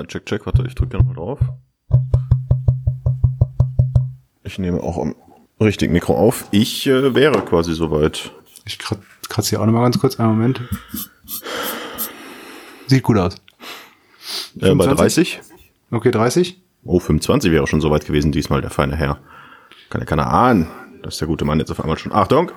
Äh, check, check, warte, ich drücke nochmal drauf. Ich nehme auch am richtigen Mikro auf. Ich äh, wäre quasi soweit. Ich kratze hier auch nochmal ganz kurz. Einen Moment. Sieht gut aus. Äh, bei 30? Okay, 30. Oh, 25 wäre schon soweit gewesen, diesmal der feine Herr. Kann ja keiner ahnen, dass der gute Mann jetzt auf einmal schon. Achtung!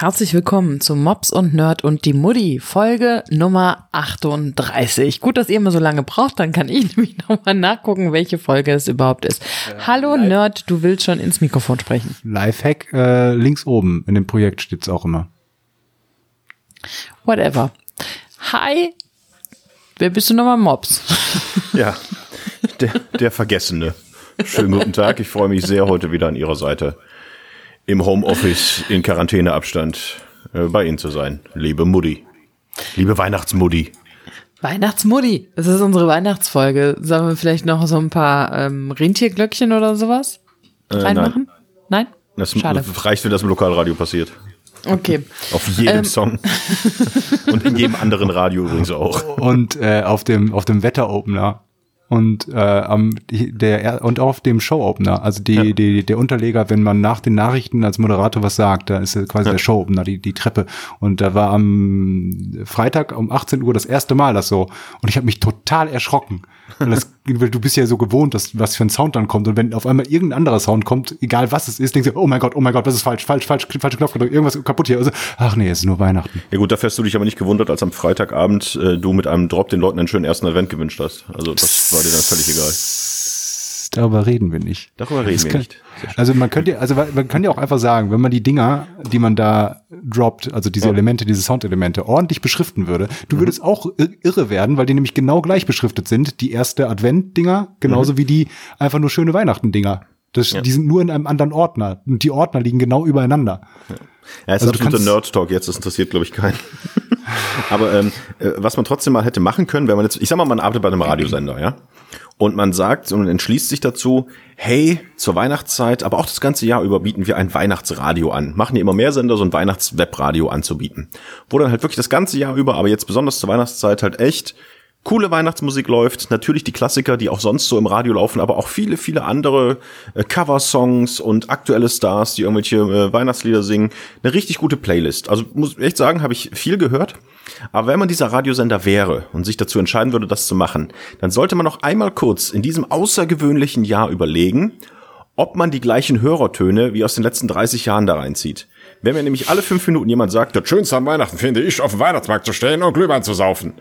Herzlich willkommen zu Mops und Nerd und die Mutti, Folge Nummer 38. Gut, dass ihr immer so lange braucht, dann kann ich nämlich nochmal nachgucken, welche Folge es überhaupt ist. Äh, Hallo live. Nerd, du willst schon ins Mikrofon sprechen. Lifehack, äh, links oben in dem Projekt steht's auch immer. Whatever. Hi, wer bist du nochmal Mops? Ja, der, der Vergessene. Schönen guten Tag, ich freue mich sehr, heute wieder an Ihrer Seite im Homeoffice in Quarantäneabstand äh, bei Ihnen zu sein. Liebe Mutti. Liebe Weihnachtsmutti. Weihnachtsmutti. Das ist unsere Weihnachtsfolge. Sollen wir vielleicht noch so ein paar ähm, Rentierglöckchen oder sowas äh, reinmachen? Nein? nein? Das Schade. reicht, wenn das im Lokalradio passiert. Okay. Auf jedem ähm. Song. Und in jedem anderen Radio übrigens auch. Und äh, auf dem, auf dem Wetteropener und äh, am der und auf dem Show-Opener, also die, ja. die der Unterleger, wenn man nach den Nachrichten als Moderator was sagt, da ist quasi ja. der Show-Opener, die die Treppe und da war am Freitag um 18 Uhr das erste Mal das so und ich habe mich total erschrocken. Und das, du bist ja so gewohnt, dass was für ein Sound dann kommt und wenn auf einmal irgendein anderer Sound kommt, egal was es ist, denkst du, oh mein Gott, oh mein Gott, das ist falsch, falsch, falsch, falsche Knopf gedrückt, irgendwas kaputt hier. Also, ach nee, es ist nur Weihnachten. Ja gut, dafür hast du dich aber nicht gewundert, als am Freitagabend äh, du mit einem Drop den Leuten einen schönen ersten Advent gewünscht hast. Also das war dir dann völlig egal. Darüber reden wir nicht. Darüber reden das wir kann, nicht. Also man könnte, also man kann ja auch einfach sagen, wenn man die Dinger, die man da droppt, also diese ja. Elemente, diese Soundelemente, ordentlich beschriften würde, du mhm. würdest auch irre werden, weil die nämlich genau gleich beschriftet sind. Die erste Advent-Dinger, genauso mhm. wie die einfach nur schöne Weihnachten-Dinger. Das, ja. Die sind nur in einem anderen Ordner. Und die Ordner liegen genau übereinander. Ja. Ja, ist also absoluter Nerd-Talk jetzt, das interessiert, glaube ich, keinen. Aber ähm, äh, was man trotzdem mal hätte machen können, wenn man jetzt, ich sag mal, man arbeitet bei einem Radiosender, ja, und man sagt und entschließt sich dazu, hey, zur Weihnachtszeit, aber auch das ganze Jahr über bieten wir ein Weihnachtsradio an. Machen ja immer mehr Sender, so ein Weihnachtswebradio anzubieten. Wo dann halt wirklich das ganze Jahr über, aber jetzt besonders zur Weihnachtszeit halt echt coole Weihnachtsmusik läuft, natürlich die Klassiker, die auch sonst so im Radio laufen, aber auch viele, viele andere äh, Cover-Songs und aktuelle Stars, die irgendwelche äh, Weihnachtslieder singen. Eine richtig gute Playlist. Also muss ich echt sagen, habe ich viel gehört. Aber wenn man dieser Radiosender wäre und sich dazu entscheiden würde, das zu machen, dann sollte man noch einmal kurz in diesem außergewöhnlichen Jahr überlegen, ob man die gleichen Hörertöne wie aus den letzten 30 Jahren da reinzieht. Wenn mir nämlich alle fünf Minuten jemand sagt, das Schönste am Weihnachten finde ich, auf dem Weihnachtsmarkt zu stehen und Glühwein zu saufen.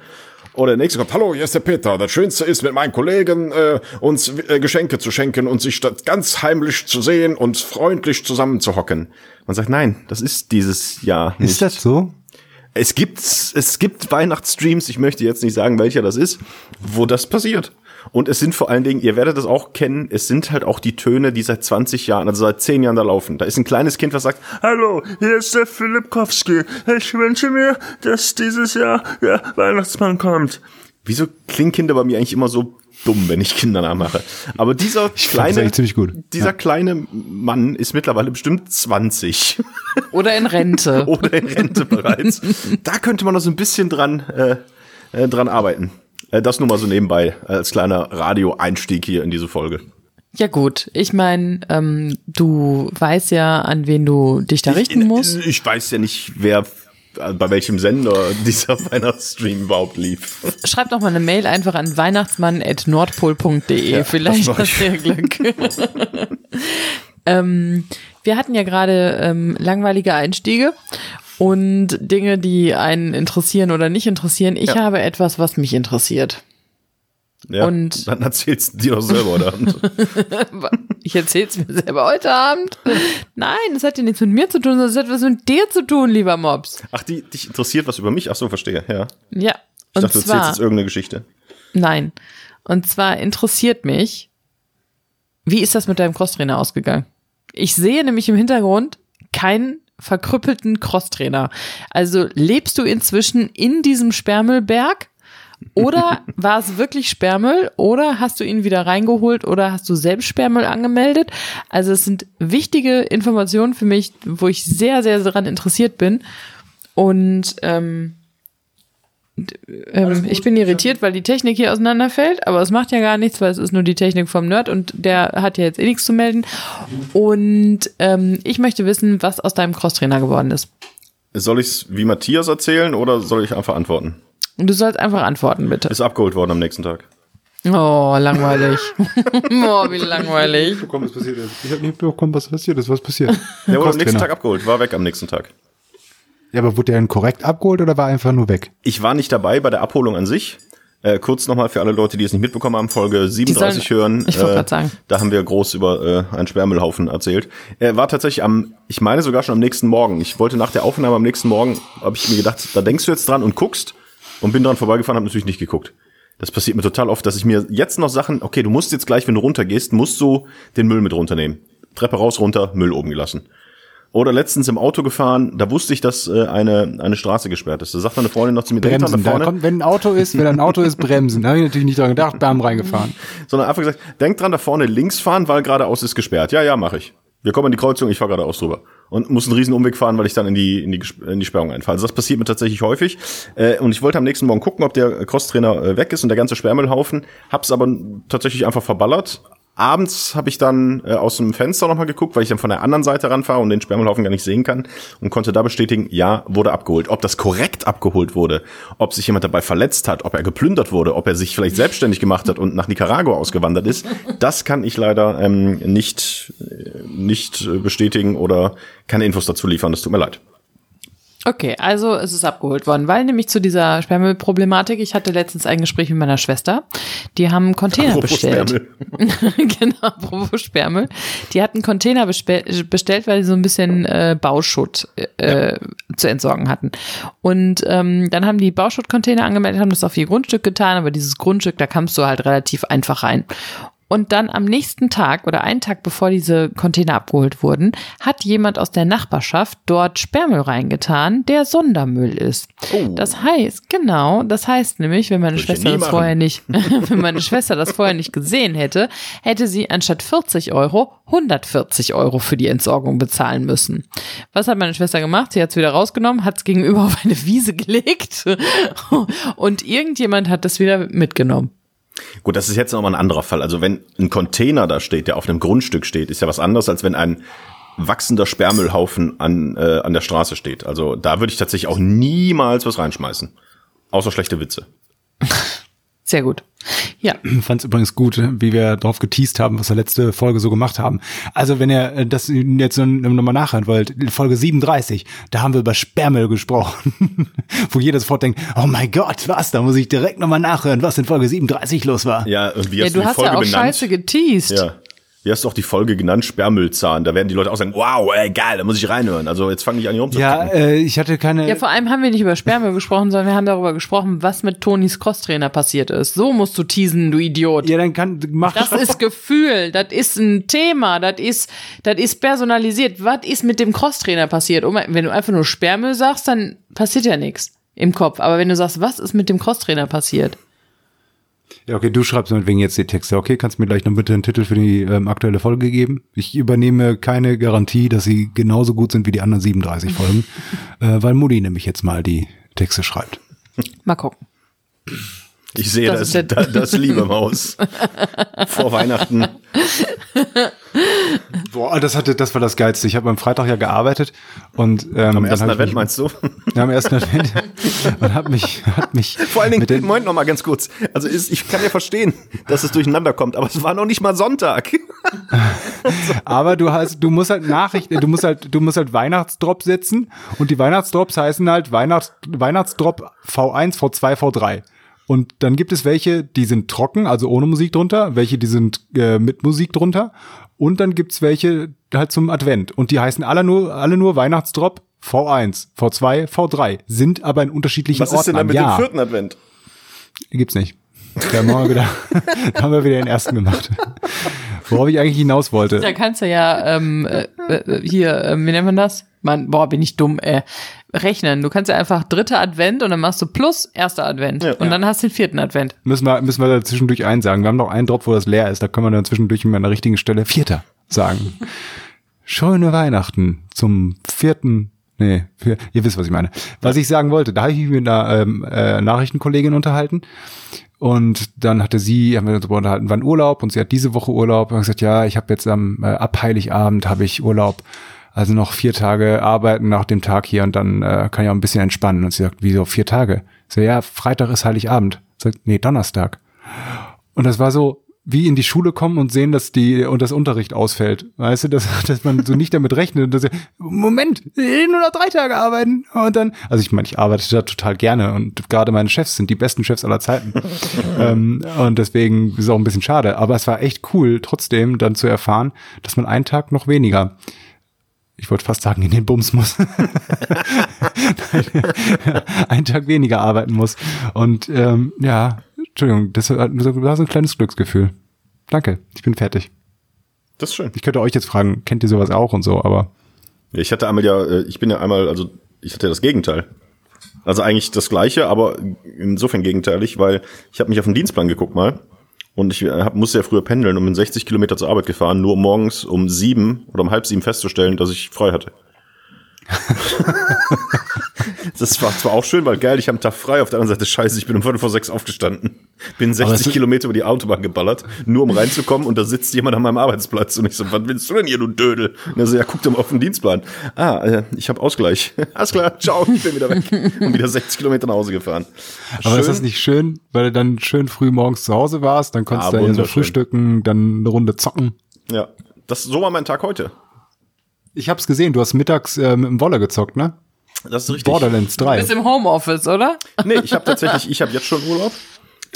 Oder der nächste kommt, hallo, hier ist der Peter. Das Schönste ist, mit meinen Kollegen äh, uns äh, Geschenke zu schenken und sich ganz heimlich zu sehen und freundlich zusammen zu hocken. Man sagt, nein, das ist dieses Jahr nicht. Ist das so? Es gibt, es gibt Weihnachtsstreams, ich möchte jetzt nicht sagen, welcher das ist, wo das passiert. Und es sind vor allen Dingen, ihr werdet das auch kennen, es sind halt auch die Töne, die seit 20 Jahren, also seit 10 Jahren da laufen. Da ist ein kleines Kind, was sagt, Hallo, hier ist der Filipkowski. Ich wünsche mir, dass dieses Jahr der Weihnachtsmann kommt. Wieso klingen Kinder bei mir eigentlich immer so dumm, wenn ich Kinder nachmache? Aber dieser ich kleine, dieser ja. kleine Mann ist mittlerweile bestimmt 20. Oder in Rente. Oder in Rente bereits. da könnte man noch so ein bisschen dran, äh, äh, dran arbeiten. Äh, das nur mal so nebenbei als kleiner Radio-Einstieg hier in diese Folge. Ja gut, ich meine, ähm, du weißt ja, an wen du dich da richten ich, musst. Ich weiß ja nicht, wer äh, bei welchem Sender dieser Weihnachtsstream überhaupt lief. Schreib doch mal eine Mail einfach an weihnachtsmann.nordpol.de. Ja, Vielleicht hast du ja Glück. ähm, wir hatten ja gerade ähm, langweilige Einstiege und Dinge, die einen interessieren oder nicht interessieren. Ich ja. habe etwas, was mich interessiert. Ja, und dann erzählst du dir doch selber heute Abend. ich erzähl's mir selber heute Abend. Nein, das hat ja nichts mit mir zu tun, sondern es hat was mit dir zu tun, lieber Mops. Ach, die, dich interessiert was über mich? Ach so, verstehe, ja. Ja. Ich dachte, du erzählst jetzt irgendeine Geschichte. Nein. Und zwar interessiert mich, wie ist das mit deinem Crosstrainer ausgegangen? Ich sehe nämlich im Hintergrund keinen verkrüppelten Crosstrainer. Also lebst du inzwischen in diesem Sperrmüllberg? Oder war es wirklich Sperrmüll? Oder hast du ihn wieder reingeholt? Oder hast du selbst Sperrmüll angemeldet? Also es sind wichtige Informationen für mich, wo ich sehr, sehr daran interessiert bin. Und ähm, ähm, ich bin irritiert, weil die Technik hier auseinanderfällt, aber es macht ja gar nichts, weil es ist nur die Technik vom Nerd und der hat ja jetzt eh nichts zu melden. Und ähm, ich möchte wissen, was aus deinem Crosstrainer geworden ist. Soll ich es wie Matthias erzählen oder soll ich einfach antworten? Du sollst einfach antworten, bitte. Ist abgeholt worden am nächsten Tag. Oh, langweilig. oh, wie langweilig. Ich was passiert ist. Ich habe nicht bekommen, was passiert ist. Was passiert? Der wurde am nächsten Tag abgeholt, war weg am nächsten Tag. Ja, aber wurde der denn korrekt abgeholt oder war er einfach nur weg? Ich war nicht dabei bei der Abholung an sich. Äh, kurz nochmal für alle Leute, die es nicht mitbekommen haben, Folge 37 sollen, hören. Ich wollte äh, sagen. Da haben wir groß über äh, einen Sperrmüllhaufen erzählt. Er war tatsächlich am, ich meine sogar schon am nächsten Morgen. Ich wollte nach der Aufnahme am nächsten Morgen, habe ich mir gedacht, da denkst du jetzt dran und guckst und bin dran vorbeigefahren, habe natürlich nicht geguckt. Das passiert mir total oft, dass ich mir jetzt noch Sachen, okay, du musst jetzt gleich, wenn du runtergehst, musst du den Müll mit runternehmen. Treppe raus, runter, Müll oben gelassen. Oder letztens im Auto gefahren, da wusste ich, dass äh, eine, eine Straße gesperrt ist. Da sagt meine Freundin noch zu mir, bremsen, da vorne. Da kommt, wenn ein Auto ist, wenn ein Auto ist, bremsen. Da habe ich natürlich nicht dran gedacht, bam, reingefahren. Sondern einfach gesagt, denk dran, da vorne links fahren, weil geradeaus ist gesperrt. Ja, ja, mache ich. Wir kommen in die Kreuzung, ich fahre geradeaus drüber. Und muss einen riesen Umweg fahren, weil ich dann in die, in die, in die Sperrung einfalle. Also das passiert mir tatsächlich häufig. Äh, und ich wollte am nächsten Morgen gucken, ob der Crosstrainer äh, weg ist und der ganze Sperrmüllhaufen. Hab's aber tatsächlich einfach verballert abends habe ich dann äh, aus dem Fenster nochmal geguckt, weil ich dann von der anderen Seite ranfahre und den Sperrmüllhaufen gar nicht sehen kann und konnte da bestätigen, ja, wurde abgeholt. Ob das korrekt abgeholt wurde, ob sich jemand dabei verletzt hat, ob er geplündert wurde, ob er sich vielleicht selbstständig gemacht hat und nach Nicaragua ausgewandert ist, das kann ich leider ähm, nicht, äh, nicht bestätigen oder keine Infos dazu liefern. Das tut mir leid. Okay, also es ist abgeholt worden, weil nämlich zu dieser Sperrmüllproblematik, ich hatte letztens ein Gespräch mit meiner Schwester, die haben einen Container apropos bestellt. genau, apropos Sperrmüll. Die hatten einen Container bestellt, weil sie so ein bisschen äh, Bauschutt äh, ja. zu entsorgen hatten. Und ähm, dann haben die Bauschuttcontainer angemeldet, haben das auf ihr Grundstück getan, aber dieses Grundstück, da kamst du halt relativ einfach rein. Und dann am nächsten Tag oder einen Tag bevor diese Container abgeholt wurden, hat jemand aus der Nachbarschaft dort Sperrmüll reingetan, der Sondermüll ist. Oh. Das heißt, genau, das heißt nämlich, wenn meine Schwester das vorher nicht, wenn meine Schwester das vorher nicht gesehen hätte, hätte sie anstatt 40 Euro 140 Euro für die Entsorgung bezahlen müssen. Was hat meine Schwester gemacht? Sie hat es wieder rausgenommen, hat es gegenüber auf eine Wiese gelegt und irgendjemand hat das wieder mitgenommen. Gut, das ist jetzt nochmal ein anderer Fall. Also wenn ein Container da steht, der auf einem Grundstück steht, ist ja was anderes, als wenn ein wachsender Sperrmüllhaufen an, äh, an der Straße steht. Also da würde ich tatsächlich auch niemals was reinschmeißen. Außer schlechte Witze. Sehr gut. Ja. Fand es übrigens gut, wie wir drauf geteased haben, was wir letzte Folge so gemacht haben. Also wenn ihr das jetzt nochmal nachhören wollt, Folge 37, da haben wir über Sperrmüll gesprochen, wo jeder sofort denkt, oh mein Gott, was, da muss ich direkt nochmal nachhören, was in Folge 37 los war. Ja, und wie hast ja, du, du hast Folge ja auch benannt? scheiße geteased. Ja wie hast du auch die Folge genannt, Sperrmüllzahn. Da werden die Leute auch sagen, wow, ey, geil, da muss ich reinhören. Also jetzt fange ich an, hier rumzupacken. Ja, äh, ich hatte keine... Ja, vor allem haben wir nicht über Sperrmüll gesprochen, sondern wir haben darüber gesprochen, was mit Tonys Crosstrainer passiert ist. So musst du teasen, du Idiot. Ja, dann kann... Mach das ist Gefühl, das ist ein Thema, das ist, das ist personalisiert. Was ist mit dem Crosstrainer passiert? Wenn du einfach nur Sperrmüll sagst, dann passiert ja nichts im Kopf. Aber wenn du sagst, was ist mit dem Crosstrainer passiert? Ja, okay, du schreibst meinetwegen jetzt die Texte. Okay, kannst du mir gleich noch bitte einen Titel für die ähm, aktuelle Folge geben? Ich übernehme keine Garantie, dass sie genauso gut sind wie die anderen 37 Folgen, äh, weil Mutti nämlich jetzt mal die Texte schreibt. Mal gucken. Ich sehe das, das, das, das liebe Maus. Vor Weihnachten. Boah, das hatte, das war das Geilste. Ich habe am Freitag ja gearbeitet und ähm, am ersten Advent mich, meinst du? Ja, am ersten Advent und hat mich, hat mich. Vor allen Dingen, Moment noch mal ganz kurz. Also ist, ich kann ja verstehen, dass es durcheinander kommt, aber es war noch nicht mal Sonntag. aber du hast, du musst halt Nachrichten, du musst halt, du musst halt Weihnachtsdrop setzen und die Weihnachtsdrops heißen halt Weihnachts, Weihnachtsdrop V1, V2, V3. Und dann gibt es welche, die sind trocken, also ohne Musik drunter, welche, die sind äh, mit Musik drunter. Und dann gibt's welche halt zum Advent. Und die heißen alle nur, alle nur Weihnachtsdrop V1, V2, V3, sind aber in unterschiedlichen Orten. Was ist denn dann mit dem vierten Advent? Gibt's nicht. Da haben wir wieder, da haben wir wieder den ersten gemacht. Worauf ich eigentlich hinaus wollte. Da kannst du ja ähm, äh, äh hier, äh, wie nennt man das? Man, boah, bin ich dumm, äh, rechnen. Du kannst ja einfach dritter Advent und dann machst du plus erster Advent. Ja, und ja. dann hast du den vierten Advent. Müssen wir, müssen wir da zwischendurch einsagen. Wir haben noch einen Drop, wo das leer ist. Da können wir dann zwischendurch an der richtigen Stelle vierter sagen. Schöne Weihnachten zum vierten Nee, für, ihr wisst, was ich meine. Was ich sagen wollte, da habe ich mich mit einer ähm, äh, Nachrichtenkollegin unterhalten und dann hatte sie, haben wir uns unterhalten, wann Urlaub und sie hat diese Woche Urlaub und gesagt, ja, ich habe jetzt am äh, ab Heiligabend habe ich Urlaub, also noch vier Tage arbeiten nach dem Tag hier und dann äh, kann ich auch ein bisschen entspannen. Und sie sagt, wieso vier Tage? Ich so, ja, Freitag ist Heiligabend. Sagt, nee, Donnerstag. Und das war so, wie in die Schule kommen und sehen, dass die und das Unterricht ausfällt. Weißt du, dass, dass man so nicht damit rechnet. Dass, Moment, nur noch drei Tage arbeiten und dann. Also ich meine, ich arbeite da total gerne und gerade meine Chefs sind die besten Chefs aller Zeiten. ähm, und deswegen ist es auch ein bisschen schade. Aber es war echt cool, trotzdem dann zu erfahren, dass man einen Tag noch weniger ich wollte fast sagen, in den Bums muss. einen Tag weniger arbeiten muss. Und ähm, ja, Entschuldigung, das war so ein kleines Glücksgefühl. Danke, ich bin fertig. Das ist schön. Ich könnte euch jetzt fragen, kennt ihr sowas auch und so, aber. Ich hatte einmal ja, äh, ich bin ja einmal, also ich hatte das Gegenteil. Also eigentlich das gleiche, aber insofern gegenteilig, weil ich habe mich auf den Dienstplan geguckt mal und ich hab, musste ja früher pendeln und bin 60 Kilometer zur Arbeit gefahren, nur morgens um sieben oder um halb sieben festzustellen, dass ich frei hatte. das war zwar auch schön, weil geil, ich habe einen Tag frei. Auf der anderen Seite scheiße, ich bin um Viertel vor sechs aufgestanden. Bin 60 Kilometer über die Autobahn geballert, nur um reinzukommen und da sitzt jemand an meinem Arbeitsplatz und ich so, was willst du denn hier, du Dödel? Und er so, ja, guck doch mal auf den Dienstplan. Ah, äh, ich habe Ausgleich. Alles klar, ciao, ich bin wieder weg. Und wieder 60 Kilometer nach Hause gefahren. Aber schön. ist das nicht schön, weil du dann schön früh morgens zu Hause warst, dann konntest ja, du ja so frühstücken, dann eine Runde zocken. Ja, das so war mein Tag heute. Ich hab's gesehen, du hast mittags äh, mit dem Wolle gezockt, ne? Das ist richtig. Borderlands 3. Du bist im Homeoffice, oder? Nee, ich habe tatsächlich, ich habe jetzt schon Urlaub.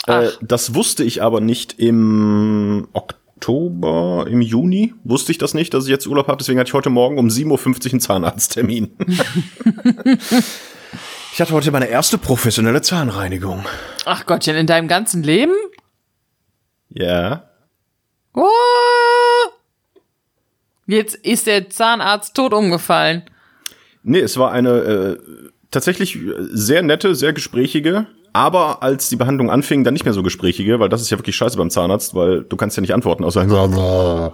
Äh, das wusste ich aber nicht im Oktober, im Juni wusste ich das nicht, dass ich jetzt Urlaub habe. Deswegen hatte ich heute Morgen um 7.50 Uhr einen Zahnarzttermin. ich hatte heute meine erste professionelle Zahnreinigung. Ach Gottchen, in deinem ganzen Leben? Ja. Oh! Jetzt ist der Zahnarzt tot umgefallen. Nee, es war eine äh, tatsächlich sehr nette, sehr gesprächige, aber als die Behandlung anfing, dann nicht mehr so gesprächige, weil das ist ja wirklich scheiße beim Zahnarzt, weil du kannst ja nicht antworten, außer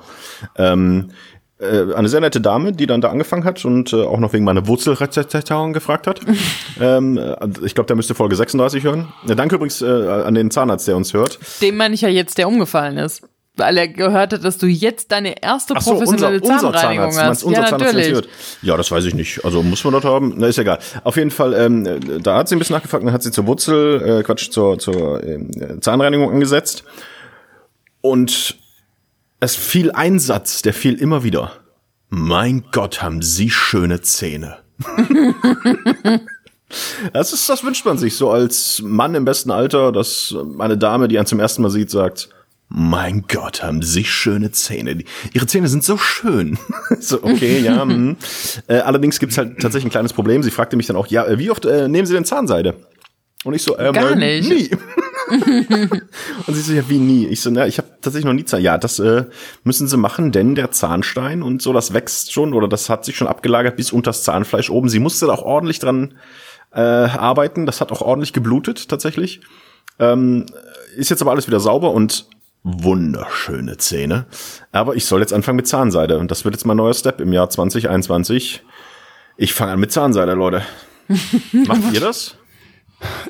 ähm, äh, eine sehr nette Dame, die dann da angefangen hat und äh, auch noch wegen meiner Wurzelrezeptoren gefragt hat. ähm, äh, ich glaube, der müsste Folge 36 hören. Ja, danke übrigens äh, an den Zahnarzt, der uns hört. Dem meine ich ja jetzt, der umgefallen ist weil er gehört hat, dass du jetzt deine erste so, professionelle unser, Zahnreinigung unser hast. Unser ja, natürlich. Ja, das weiß ich nicht. Also muss man das haben? Na, ist egal. Auf jeden Fall, ähm, da hat sie ein bisschen nachgefragt, dann hat sie zur Wurzel, äh, Quatsch, zur, zur äh, Zahnreinigung angesetzt. Und es fiel ein Satz, der fiel immer wieder. Mein Gott, haben Sie schöne Zähne. das ist, das wünscht man sich so als Mann im besten Alter, dass eine Dame, die einen zum ersten Mal sieht, sagt, mein Gott, haben Sie schöne Zähne. Ihre Zähne sind so schön. so, okay, ja. Hm. Äh, allerdings gibt's halt tatsächlich ein kleines Problem. Sie fragte mich dann auch, ja, äh, wie oft äh, nehmen Sie denn Zahnseide? Und ich so, ähm, Gar nicht. nie. und sie so, ja, wie nie? Ich so, na, ich habe tatsächlich noch nie Zahn. Ja, das äh, müssen sie machen, denn der Zahnstein und so, das wächst schon oder das hat sich schon abgelagert bis unter das Zahnfleisch oben. Sie musste da auch ordentlich dran äh, arbeiten. Das hat auch ordentlich geblutet, tatsächlich. Ähm, ist jetzt aber alles wieder sauber und wunderschöne Zähne. Aber ich soll jetzt anfangen mit Zahnseide und das wird jetzt mein neuer Step im Jahr 2021. Ich fange an mit Zahnseide, Leute. Macht ihr das?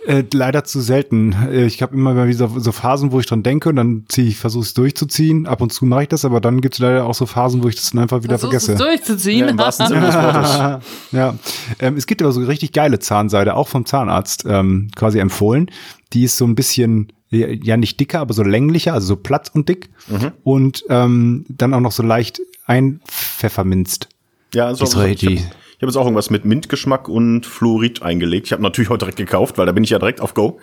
Äh, leider zu selten. Äh, ich habe immer wieder so Phasen, wo ich dran denke und dann ziehe ich, versuche es durchzuziehen. Ab und zu mache ich das, aber dann gibt es leider auch so Phasen, wo ich das dann einfach wieder Versuchst vergesse. Es durchzuziehen. Ja, im wahrsten Sinne des Wortes. ja. Ähm, es gibt aber so richtig geile Zahnseide, auch vom Zahnarzt ähm, quasi empfohlen. Die ist so ein bisschen ja nicht dicker, aber so länglicher, also so platt und dick mhm. und ähm, dann auch noch so leicht einpfefferminzt. Ja, also so, ich habe hab jetzt auch irgendwas mit Mintgeschmack und Fluorid eingelegt. Ich habe natürlich heute direkt gekauft, weil da bin ich ja direkt auf Go.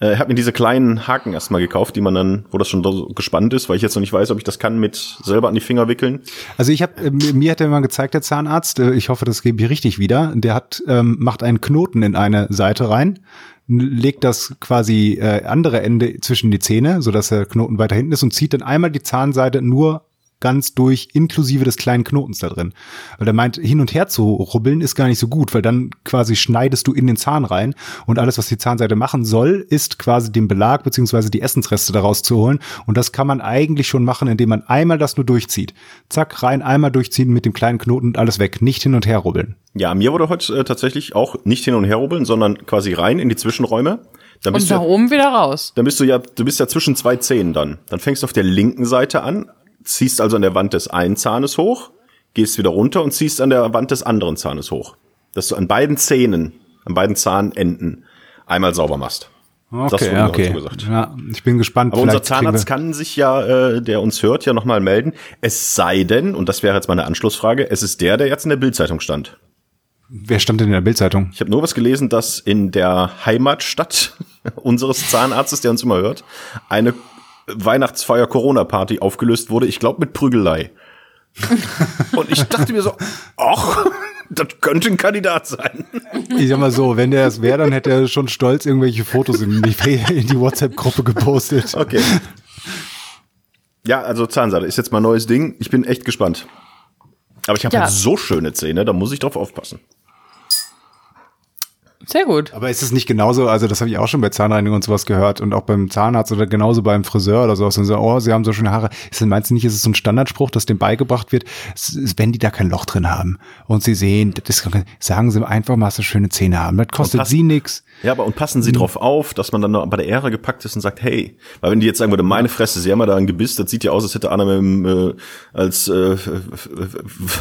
Äh, habe mir diese kleinen Haken erstmal gekauft, die man dann, wo das schon so gespannt ist, weil ich jetzt noch nicht weiß, ob ich das kann mit selber an die Finger wickeln. Also ich habe äh, mir hat er mal gezeigt, der Zahnarzt, äh, ich hoffe, das gebe ich richtig wieder. Der hat ähm, macht einen Knoten in eine Seite rein legt das quasi äh, andere Ende zwischen die Zähne, so dass der Knoten weiter hinten ist und zieht dann einmal die Zahnseide nur ganz durch, inklusive des kleinen Knotens da drin. Weil er meint, hin und her zu rubbeln ist gar nicht so gut, weil dann quasi schneidest du in den Zahn rein und alles, was die Zahnseide machen soll, ist quasi den Belag beziehungsweise die Essensreste daraus zu holen. Und das kann man eigentlich schon machen, indem man einmal das nur durchzieht. Zack, rein, einmal durchziehen mit dem kleinen Knoten und alles weg. Nicht hin und her rubbeln. Ja, mir wurde heute äh, tatsächlich auch nicht hin und her rubbeln, sondern quasi rein in die Zwischenräume. Dann bist und nach ja, oben wieder raus. Dann bist du ja, du bist ja zwischen zwei Zähnen dann. Dann fängst du auf der linken Seite an, ziehst also an der Wand des einen Zahnes hoch, gehst wieder runter und ziehst an der Wand des anderen Zahnes hoch. Dass du an beiden Zähnen, an beiden Zahnenden einmal sauber machst. Okay, das okay. Gesagt. Ja, ich bin gespannt. Aber unser Zahnarzt kann sich ja, äh, der uns hört, ja nochmal melden. Es sei denn, und das wäre jetzt meine Anschlussfrage, es ist der, der jetzt in der Bildzeitung stand. Wer stand denn in der Bildzeitung? Ich habe nur was gelesen, dass in der Heimatstadt unseres Zahnarztes, der uns immer hört, eine Weihnachtsfeier Corona-Party aufgelöst wurde. Ich glaube mit Prügelei. Und ich dachte mir so, ach, das könnte ein Kandidat sein. Ich sag mal so, wenn der es wäre, dann hätte er schon stolz irgendwelche Fotos in die, in die WhatsApp-Gruppe gepostet. Okay. Ja, also Zahnseide ist jetzt mal ein neues Ding. Ich bin echt gespannt. Aber ich habe ja. halt so schöne Zähne, da muss ich drauf aufpassen. Sehr gut. Aber ist es nicht genauso, also das habe ich auch schon bei Zahnreinigung und sowas gehört und auch beim Zahnarzt oder genauso beim Friseur oder sowas und so, oh, sie haben so schöne Haare. Ist, meinst du nicht, ist es so ein Standardspruch, dass dem beigebracht wird, wenn die da kein Loch drin haben und sie sehen, das, sagen sie einfach mal, dass sie schöne Zähne haben. Das kostet sie nix. Ja, aber und passen sie mhm. drauf auf, dass man dann noch bei der Ehre gepackt ist und sagt, hey, weil wenn die jetzt sagen würde, meine Fresse, sie haben ja da ein Gebiss, das sieht ja aus, als hätte einer mit dem, äh, als, äh,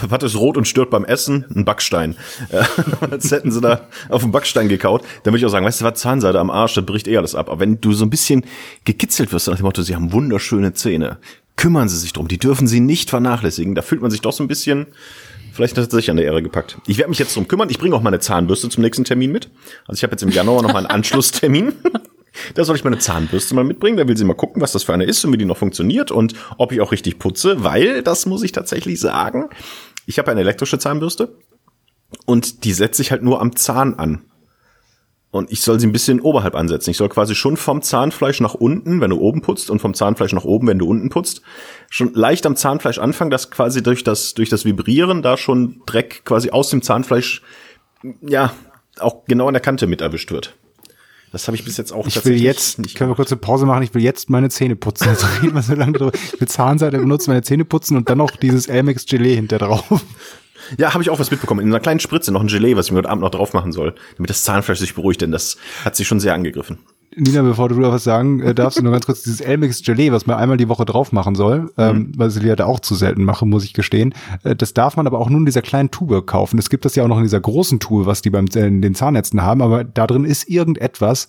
was ist rot und stört beim Essen? Ein Backstein. Äh, als hätten sie da auf dem Backstein gekaut, dann würde ich auch sagen, weißt du was, Zahnseide am Arsch, das bricht eh alles ab. Aber wenn du so ein bisschen gekitzelt wirst nach dem Motto, sie haben wunderschöne Zähne, kümmern sie sich drum, die dürfen sie nicht vernachlässigen. Da fühlt man sich doch so ein bisschen, vielleicht hat er sich an der Ehre gepackt. Ich werde mich jetzt drum kümmern. Ich bringe auch meine Zahnbürste zum nächsten Termin mit. Also ich habe jetzt im Januar noch mal einen Anschlusstermin. Da soll ich meine Zahnbürste mal mitbringen. Da will sie mal gucken, was das für eine ist und wie die noch funktioniert und ob ich auch richtig putze, weil, das muss ich tatsächlich sagen, ich habe eine elektrische Zahnbürste und die setze ich halt nur am Zahn an. Und ich soll sie ein bisschen oberhalb ansetzen. Ich soll quasi schon vom Zahnfleisch nach unten, wenn du oben putzt, und vom Zahnfleisch nach oben, wenn du unten putzt, schon leicht am Zahnfleisch anfangen, dass quasi durch das, durch das Vibrieren da schon Dreck quasi aus dem Zahnfleisch, ja, auch genau an der Kante mit erwischt wird. Das habe ich bis jetzt auch Ich will jetzt, nicht können wir kurz eine Pause machen, ich will jetzt meine Zähne putzen. Jetzt reden wir so lange drüber. Ich will Zahnseide benutzen, meine Zähne putzen und dann noch dieses Amex Gelee hinter drauf. Ja, habe ich auch was mitbekommen. In einer kleinen Spritze noch ein Gelee, was ich mir heute Abend noch drauf machen soll, damit das Zahnfleisch sich beruhigt, denn das hat sich schon sehr angegriffen. Nina, bevor du da was sagen äh, darfst, nur ganz kurz dieses Elmix Gelee, was man einmal die Woche drauf machen soll, ähm, mhm. was ich ja da auch zu selten mache, muss ich gestehen. Äh, das darf man aber auch nur in dieser kleinen Tube kaufen. Es gibt das ja auch noch in dieser großen Tube, was die beim äh, in den Zahnärzten haben, aber da drin ist irgendetwas,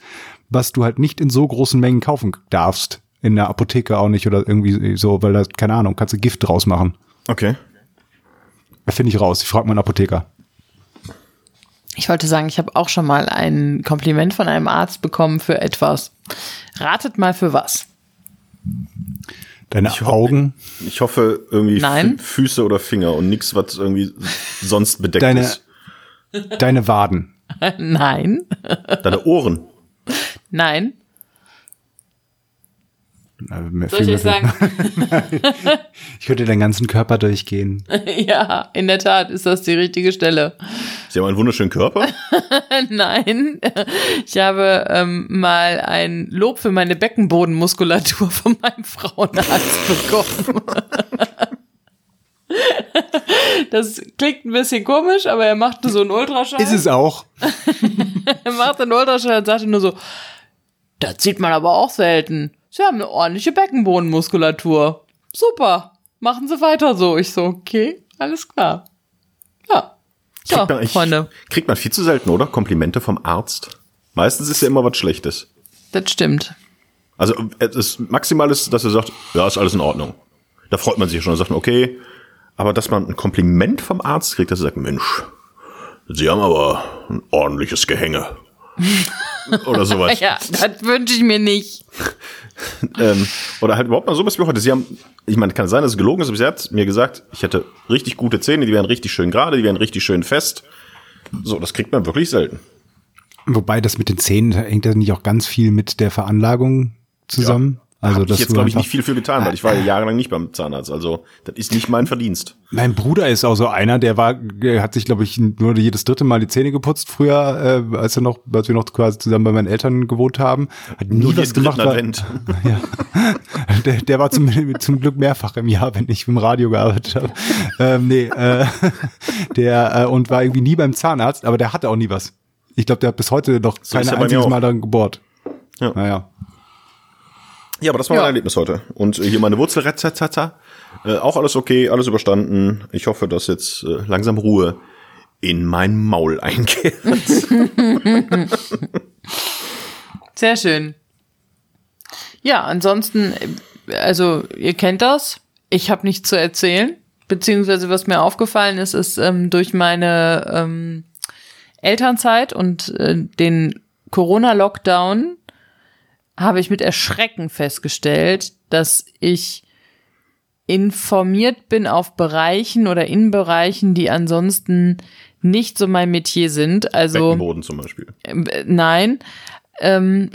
was du halt nicht in so großen Mengen kaufen darfst. In der Apotheke auch nicht oder irgendwie so, weil da, keine Ahnung, kannst du Gift draus machen. Okay. Finde ich raus. Ich frage meinen Apotheker. Ich wollte sagen, ich habe auch schon mal ein Kompliment von einem Arzt bekommen für etwas. Ratet mal für was. Deine ich Augen? Ich hoffe irgendwie Nein. Füße oder Finger und nichts, was irgendwie sonst bedeckt deine, ist. Deine Waden? Nein. Deine Ohren? Nein. Soll ich euch sagen? ich könnte den ganzen Körper durchgehen. ja, in der Tat ist das die richtige Stelle. Sie haben einen wunderschönen Körper? Nein, ich habe ähm, mal ein Lob für meine Beckenbodenmuskulatur von meinem Frauenarzt bekommen. Das klingt ein bisschen komisch, aber er machte so einen Ultraschall. Ist es auch. er machte einen Ultraschall und sagte nur so, das sieht man aber auch selten. Sie haben eine ordentliche Beckenbodenmuskulatur. Super. Machen Sie weiter so. Ich so, okay, alles klar. Ja. So, kriegt man, Freunde. Kriegt man viel zu selten, oder? Komplimente vom Arzt. Meistens ist ja immer was Schlechtes. Das stimmt. Also das Maximal ist, dass er sagt, ja, ist alles in Ordnung. Da freut man sich schon. Da sagt okay. Aber dass man ein Kompliment vom Arzt kriegt, dass er sagt, Mensch, Sie haben aber ein ordentliches Gehänge. Oder sowas. ja, das wünsche ich mir nicht. ähm, oder halt überhaupt mal sowas wie heute. Sie haben, ich meine, kann sein, dass es gelogen ist, aber sie hat mir gesagt, ich hätte richtig gute Zähne, die wären richtig schön gerade, die wären richtig schön fest. So, das kriegt man wirklich selten. Wobei das mit den Zähnen hängt ja nicht auch ganz viel mit der Veranlagung zusammen. Ja. Also Hab ich jetzt, glaube ich, nicht viel für getan, weil ich war ja jahrelang nicht beim Zahnarzt. Also das ist nicht mein Verdienst. Mein Bruder ist auch so einer, der war, der hat sich, glaube ich, nur jedes dritte Mal die Zähne geputzt früher, äh, als er noch, als wir noch quasi zusammen bei meinen Eltern gewohnt haben. Hat nie nur was gemacht. War, ja. der, der war zum, zum Glück mehrfach im Jahr, wenn ich im Radio gearbeitet habe. ähm, nee, äh, der äh, und war irgendwie nie beim Zahnarzt, aber der hatte auch nie was. Ich glaube, der hat bis heute noch so kein einziges Mal dann gebohrt. Ja. Naja. Ja, aber das war ja. mein Erlebnis heute. Und hier meine Wurzelretzata. Äh, auch alles okay, alles überstanden. Ich hoffe, dass jetzt äh, langsam Ruhe in mein Maul einkehrt. Sehr schön. Ja, ansonsten, also ihr kennt das. Ich habe nichts zu erzählen. Beziehungsweise was mir aufgefallen ist, ist ähm, durch meine ähm, Elternzeit und äh, den Corona-Lockdown habe ich mit Erschrecken festgestellt, dass ich informiert bin auf Bereichen oder in Bereichen, die ansonsten nicht so mein Metier sind. Also Beckenboden zum Beispiel. Äh, nein. Ähm,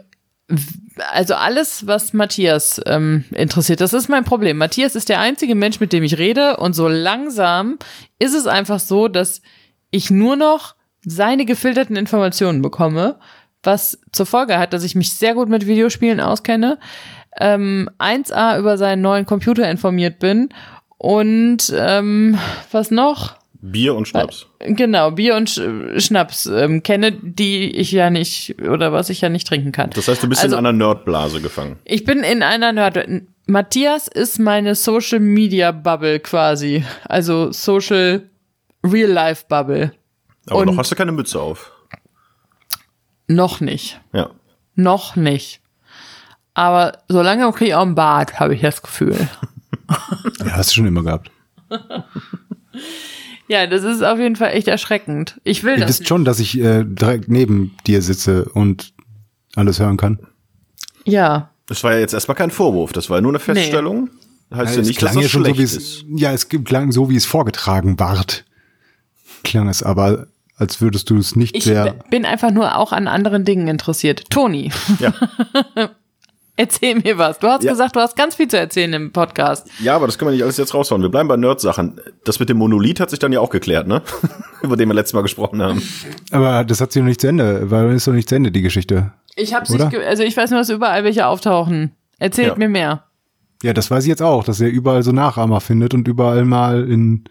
also alles, was Matthias ähm, interessiert, das ist mein Problem. Matthias ist der einzige Mensch, mit dem ich rede und so langsam ist es einfach so, dass ich nur noch seine gefilterten Informationen bekomme was zur Folge hat, dass ich mich sehr gut mit Videospielen auskenne, ähm, 1A über seinen neuen Computer informiert bin und ähm, was noch? Bier und Schnaps. Genau, Bier und Schnaps ähm, kenne, die ich ja nicht oder was ich ja nicht trinken kann. Das heißt, du bist also, in einer Nerdblase gefangen. Ich bin in einer Nerd. Matthias ist meine Social Media Bubble quasi, also Social Real Life Bubble. Aber und noch hast du keine Mütze auf. Noch nicht. Ja. Noch nicht. Aber so lange kriege ich auch einen Bart, habe ich das Gefühl. ja, hast du schon immer gehabt. ja, das ist auf jeden Fall echt erschreckend. Ich will Ihr das. wisst nicht. schon, dass ich äh, direkt neben dir sitze und alles hören kann. Ja. Das war ja jetzt erstmal kein Vorwurf, das war nur eine Feststellung. Nee. Heißt ja, ja nicht, dass das ja schon so, ist. Ja, es klang so, wie es vorgetragen ward. Klang es aber als würdest du es nicht ich sehr. Ich bin einfach nur auch an anderen Dingen interessiert. Toni. Ja. Erzähl mir was. Du hast ja. gesagt, du hast ganz viel zu erzählen im Podcast. Ja, aber das können wir nicht alles jetzt raushauen. Wir bleiben bei Nerd-Sachen. Das mit dem Monolith hat sich dann ja auch geklärt, ne? Über den wir letztes Mal gesprochen haben. Aber das hat sich noch nicht zu Ende, weil ist doch nicht zu Ende, die Geschichte. Ich hab's Oder? nicht, also ich weiß nur, dass überall welche auftauchen. Erzählt ja. mir mehr. Ja, das weiß ich jetzt auch, dass er überall so Nachahmer findet und überall mal in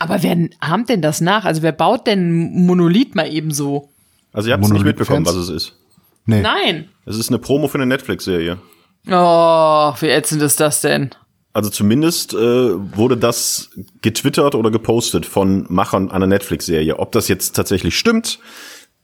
aber wer ahmt denn das nach? Also wer baut denn Monolith mal eben so? Also ihr habt es nicht mitbekommen, was es ist. Nee. Nein. Es ist eine Promo für eine Netflix-Serie. Oh, wie ätzend ist das denn? Also zumindest äh, wurde das getwittert oder gepostet von Machern einer Netflix-Serie. Ob das jetzt tatsächlich stimmt,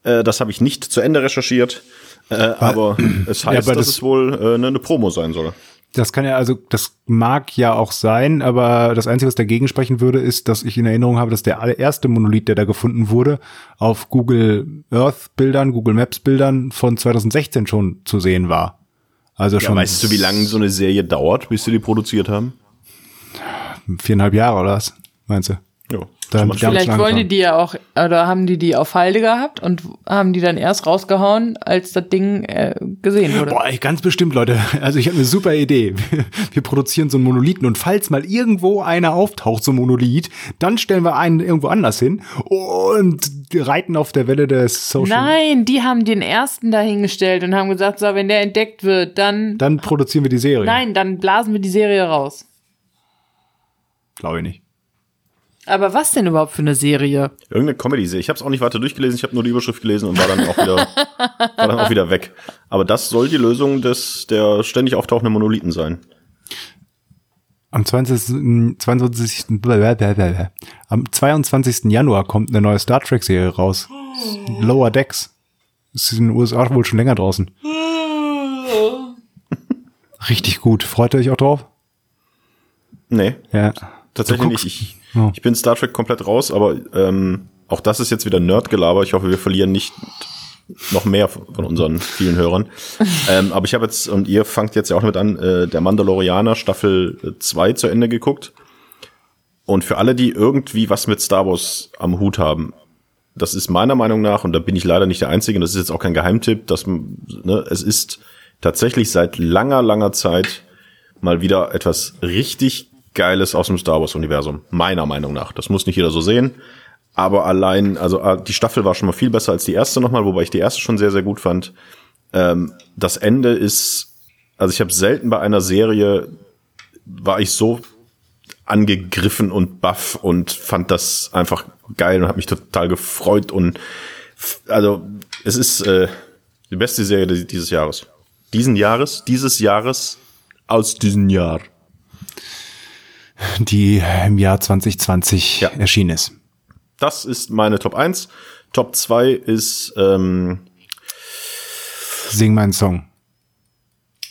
äh, das habe ich nicht zu Ende recherchiert. Äh, aber es heißt, ja, dass es wohl äh, eine Promo sein soll. Das kann ja, also das mag ja auch sein, aber das Einzige, was dagegen sprechen würde, ist, dass ich in Erinnerung habe, dass der allererste Monolith, der da gefunden wurde, auf Google Earth Bildern, Google Maps Bildern von 2016 schon zu sehen war. Also schon. Ja, weißt du, wie lange so eine Serie dauert, bis sie die produziert haben? Viereinhalb Jahre oder was? Meinst du? Ja. Dann Vielleicht wollen die die ja auch, oder haben die die auf Halde gehabt und haben die dann erst rausgehauen, als das Ding äh, gesehen wurde. Boah, ganz bestimmt, Leute. Also ich habe eine super Idee. Wir, wir produzieren so einen Monolithen und falls mal irgendwo einer auftaucht, so ein Monolith, dann stellen wir einen irgendwo anders hin und reiten auf der Welle des Social. Nein, die haben den ersten dahingestellt und haben gesagt, so, wenn der entdeckt wird, dann. Dann produzieren wir die Serie. Nein, dann blasen wir die Serie raus. Glaube ich nicht. Aber was denn überhaupt für eine Serie? Irgendeine Comedy-Serie. Ich habe es auch nicht weiter durchgelesen, ich habe nur die Überschrift gelesen und war dann auch wieder, war dann auch wieder weg. Aber das soll die Lösung des der ständig auftauchenden Monolithen sein. Am 20. 22. Am 22. Januar kommt eine neue Star Trek Serie raus. Lower Decks. Ist in den USA wohl schon länger draußen. Richtig gut. Freut ihr euch auch drauf? Nee. Ja. Tatsächlich nicht. Ich, ja. ich bin Star Trek komplett raus, aber ähm, auch das ist jetzt wieder Nerdgelaber. Ich hoffe, wir verlieren nicht noch mehr von unseren vielen Hörern. ähm, aber ich habe jetzt, und ihr fangt jetzt ja auch damit an, äh, der Mandalorianer Staffel 2 zu Ende geguckt. Und für alle, die irgendwie was mit Star Wars am Hut haben, das ist meiner Meinung nach, und da bin ich leider nicht der Einzige, und das ist jetzt auch kein Geheimtipp, dass ne, es ist tatsächlich seit langer, langer Zeit mal wieder etwas richtig Geiles aus dem Star Wars Universum. Meiner Meinung nach. Das muss nicht jeder so sehen. Aber allein, also äh, die Staffel war schon mal viel besser als die erste nochmal, wobei ich die erste schon sehr, sehr gut fand. Ähm, das Ende ist, also ich habe selten bei einer Serie, war ich so angegriffen und baff und fand das einfach geil und habe mich total gefreut und also es ist äh, die beste Serie dieses Jahres. Diesen Jahres, dieses Jahres, aus diesem Jahr. Die im Jahr 2020 ja. erschienen ist. Das ist meine Top 1. Top 2 ist ähm, Sing meinen Song.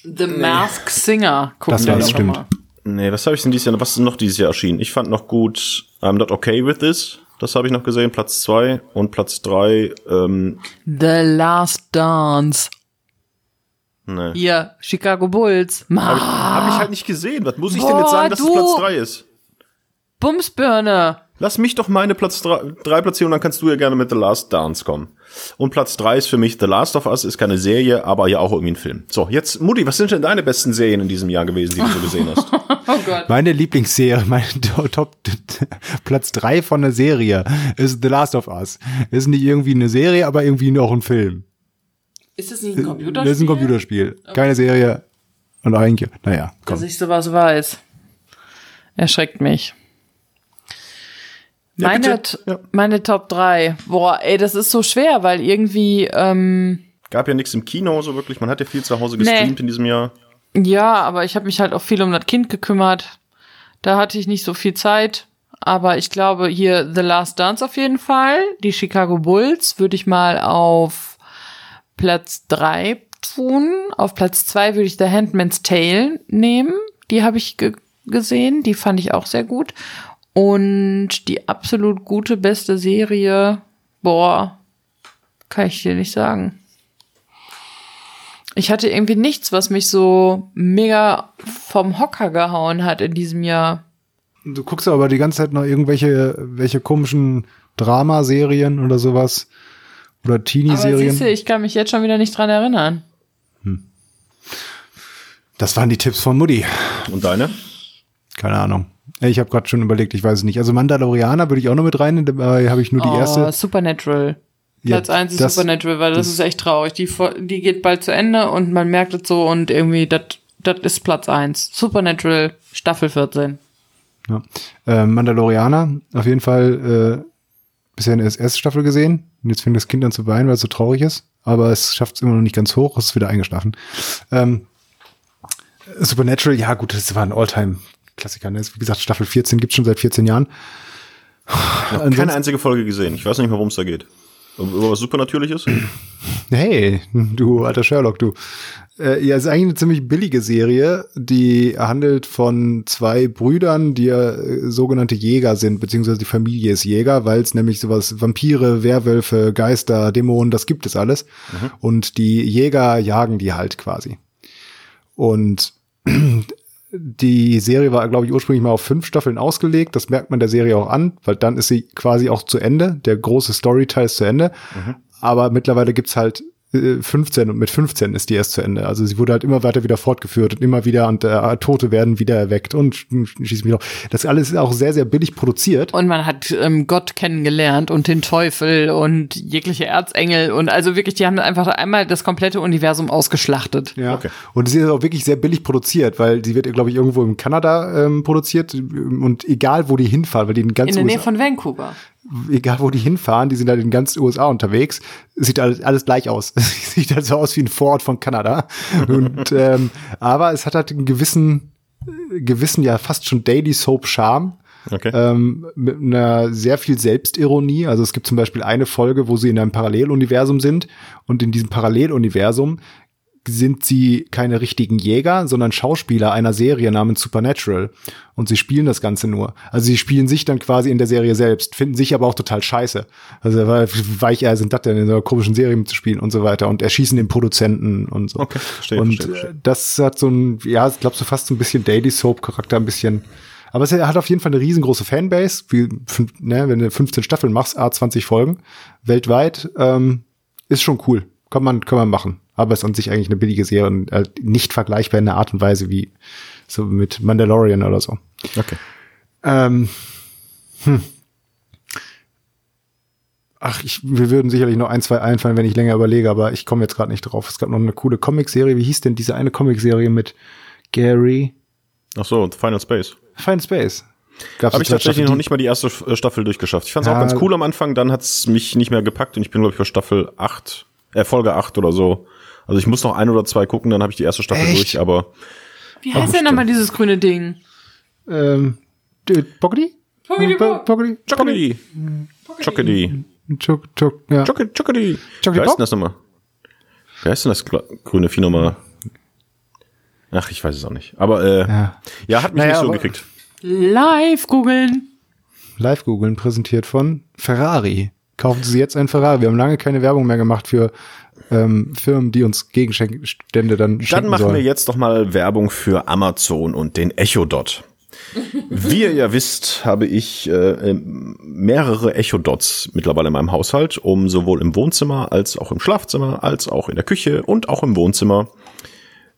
The Mask Singer. Gucken das war das stimmt. Mal. Nee, was habe ich denn dieses Jahr, was ist noch dieses Jahr erschienen? Ich fand noch gut I'm Not Okay With This. Das habe ich noch gesehen, Platz 2 und Platz 3 ähm, The Last Dance. Nee. Hier, Chicago Bulls. Habe ich, hab ich halt nicht gesehen. Was muss ich Boah, denn jetzt sagen, dass es Platz 3 ist? Bumsbirne. Lass mich doch meine Platz 3 platzieren, dann kannst du ja gerne mit The Last Dance kommen. Und Platz 3 ist für mich The Last of Us, ist keine Serie, aber ja auch irgendwie ein Film. So, jetzt, Mutti, was sind denn deine besten Serien in diesem Jahr gewesen, die du so gesehen hast? oh Gott. Meine Lieblingsserie, mein Top, Platz 3 von der Serie ist The Last of Us. Ist nicht irgendwie eine Serie, aber irgendwie noch ein Film. Ist das nicht ein Computerspiel? Das ist ein Computerspiel. Okay. Keine Serie. Und eigentlich, naja. Komm. Dass ich sowas weiß. Erschreckt mich. Ja, meine, ja. meine Top 3. Boah, ey, das ist so schwer, weil irgendwie. Ähm, Gab ja nichts im Kino so wirklich. Man hat ja viel zu Hause gestreamt nee. in diesem Jahr. Ja, aber ich habe mich halt auch viel um das Kind gekümmert. Da hatte ich nicht so viel Zeit. Aber ich glaube, hier The Last Dance auf jeden Fall. Die Chicago Bulls würde ich mal auf Platz 3 tun. Auf Platz 2 würde ich The Handman's Tale nehmen. Die habe ich ge gesehen. Die fand ich auch sehr gut. Und die absolut gute, beste Serie, boah, kann ich dir nicht sagen. Ich hatte irgendwie nichts, was mich so mega vom Hocker gehauen hat in diesem Jahr. Du guckst aber die ganze Zeit noch irgendwelche welche komischen Dramaserien oder sowas. Oder Teenie-Serien. Siehste, ich kann mich jetzt schon wieder nicht dran erinnern. Hm. Das waren die Tipps von Mutti. Und deine? Keine Ahnung. Ich habe gerade schon überlegt, ich weiß es nicht. Also Mandalorianer würde ich auch noch mit rein, dabei habe ich nur die oh, erste. Supernatural. Platz ja, 1 ist das, Supernatural, weil das, das, ist echt traurig. Die, die geht bald zu Ende und man merkt es so und irgendwie, das ist Platz 1. Supernatural, Staffel 14. Ja. Äh, Mandalorianer, auf jeden Fall äh, bisher in der erste Staffel gesehen. Und jetzt fängt das Kind an zu weinen, weil es so traurig ist. Aber es schafft es immer noch nicht ganz hoch, es ist wieder eingeschlafen. Ähm, Supernatural, ja gut, das war ein Alltime Klassiker. Ne? Wie gesagt, Staffel 14 gibt's schon seit 14 Jahren. Ich habe keine einzige Folge gesehen. Ich weiß nicht mehr, worum es da geht. Über was Supernatürliches? Hey, du alter Sherlock, du. Äh, ja, ist eigentlich eine ziemlich billige Serie, die handelt von zwei Brüdern, die ja äh, sogenannte Jäger sind, beziehungsweise die Familie ist Jäger, weil es nämlich sowas Vampire, Werwölfe, Geister, Dämonen, das gibt es alles. Mhm. Und die Jäger jagen die halt quasi. Und die Serie war, glaube ich, ursprünglich mal auf fünf Staffeln ausgelegt. Das merkt man der Serie auch an, weil dann ist sie quasi auch zu Ende. Der große Storyteil ist zu Ende. Mhm. Aber mittlerweile gibt's halt 15 und mit 15 ist die erst zu Ende. Also sie wurde halt immer weiter wieder fortgeführt und immer wieder und äh, Tote werden wieder erweckt und schieß mich noch. Das alles ist auch sehr, sehr billig produziert. Und man hat ähm, Gott kennengelernt und den Teufel und jegliche Erzengel und also wirklich, die haben einfach einmal das komplette Universum ausgeschlachtet. Ja. Okay. Und sie ist auch wirklich sehr billig produziert, weil sie wird, glaube ich, irgendwo in Kanada ähm, produziert und egal wo die hinfahren, weil die in ganz In der Nähe von Vancouver egal wo die hinfahren, die sind halt in ganz USA unterwegs, sieht alles, alles gleich aus. sieht halt so aus wie ein Vorort von Kanada. Und, ähm, aber es hat halt einen gewissen, gewissen, ja fast schon Daily Soap Charme. Okay. Ähm, mit einer sehr viel Selbstironie. Also es gibt zum Beispiel eine Folge, wo sie in einem Paralleluniversum sind und in diesem Paralleluniversum sind sie keine richtigen Jäger, sondern Schauspieler einer Serie namens Supernatural. Und sie spielen das Ganze nur. Also sie spielen sich dann quasi in der Serie selbst, finden sich aber auch total scheiße. Also weich er sind das denn in so einer komischen Serie mitzuspielen und so weiter und erschießen den Produzenten und so. Okay, verstehe, und verstehe, verstehe. das hat so ein, ja, ich glaube so fast so ein bisschen Daily Soap Charakter, ein bisschen. Aber es hat auf jeden Fall eine riesengroße Fanbase, wie, ne, wenn du 15 Staffeln machst, A20 Folgen weltweit, ähm, ist schon cool. Kann man, kann man machen. Aber es ist an sich eigentlich eine billige Serie und äh, nicht vergleichbar in der Art und Weise wie so mit Mandalorian oder so. Okay. Ähm, hm. Ach, ich, wir würden sicherlich noch ein, zwei einfallen, wenn ich länger überlege, aber ich komme jetzt gerade nicht drauf. Es gab noch eine coole Comicserie. Wie hieß denn diese eine Comicserie mit Gary? Ach so, Final Space. Final Space. Habe ich tatsächlich noch nicht mal die erste äh, Staffel durchgeschafft. Ich fand es ja, auch ganz cool am Anfang, dann hat es mich nicht mehr gepackt und ich bin, glaube ich, bei Staffel 8, äh, Folge 8 oder so. Also ich muss noch ein oder zwei gucken, dann habe ich die erste Staffel Echt? durch, aber. Wie heißt denn nochmal dieses grüne Ding? Ähm, Boggedy? Boggedy? Boggedy? Chockedy. Chockedy. Wie heißt denn das nochmal? Wer heißt denn das grüne Vieh nochmal? Ach, ich weiß es auch nicht. Aber äh, ja. ja hat mich naja, nicht so gekriegt. Live googeln. Live googeln präsentiert von Ferrari. Kaufen Sie jetzt ein Ferrari. Wir haben lange keine Werbung mehr gemacht für ähm, Firmen, die uns Gegenstände dann schenken Dann machen sollen. wir jetzt doch mal Werbung für Amazon und den Echo Dot. Wie ihr ja wisst, habe ich äh, mehrere Echo Dots mittlerweile in meinem Haushalt, um sowohl im Wohnzimmer als auch im Schlafzimmer, als auch in der Küche und auch im Wohnzimmer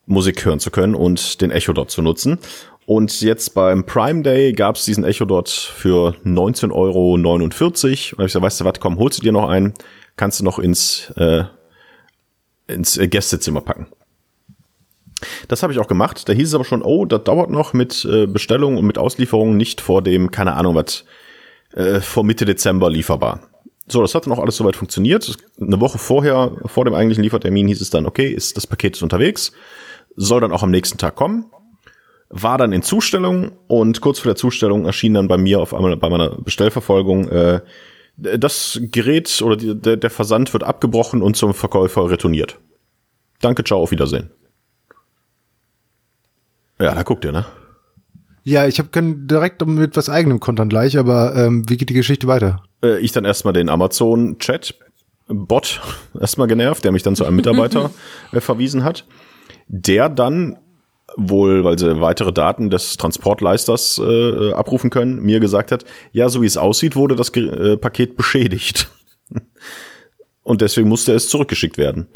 Musik hören zu können und den Echo Dot zu nutzen. Und jetzt beim Prime Day gab es diesen Echo Dot für 19,49 Euro. Und ich gesagt, weißt du was, komm, holst du dir noch einen, kannst du noch ins, äh, ins Gästezimmer packen. Das habe ich auch gemacht. Da hieß es aber schon, oh, das dauert noch mit äh, Bestellung und mit Auslieferung nicht vor dem, keine Ahnung was, äh, vor Mitte Dezember lieferbar. So, das hat dann auch alles soweit funktioniert. Eine Woche vorher, vor dem eigentlichen Liefertermin hieß es dann, okay, ist das Paket ist unterwegs, soll dann auch am nächsten Tag kommen war dann in Zustellung und kurz vor der Zustellung erschien dann bei mir auf einmal bei meiner Bestellverfolgung äh, das Gerät oder die, der, der Versand wird abgebrochen und zum Verkäufer retourniert. Danke, ciao, auf Wiedersehen. Ja, da guckt ihr, ne? Ja, ich habe direkt mit was eigenem Kontern gleich, aber ähm, wie geht die Geschichte weiter? Äh, ich dann erstmal den Amazon-Chat Bot erstmal genervt, der mich dann zu einem Mitarbeiter äh, verwiesen hat, der dann wohl, weil sie weitere Daten des Transportleisters äh, abrufen können, mir gesagt hat, ja, so wie es aussieht, wurde das äh, Paket beschädigt. Und deswegen musste es zurückgeschickt werden.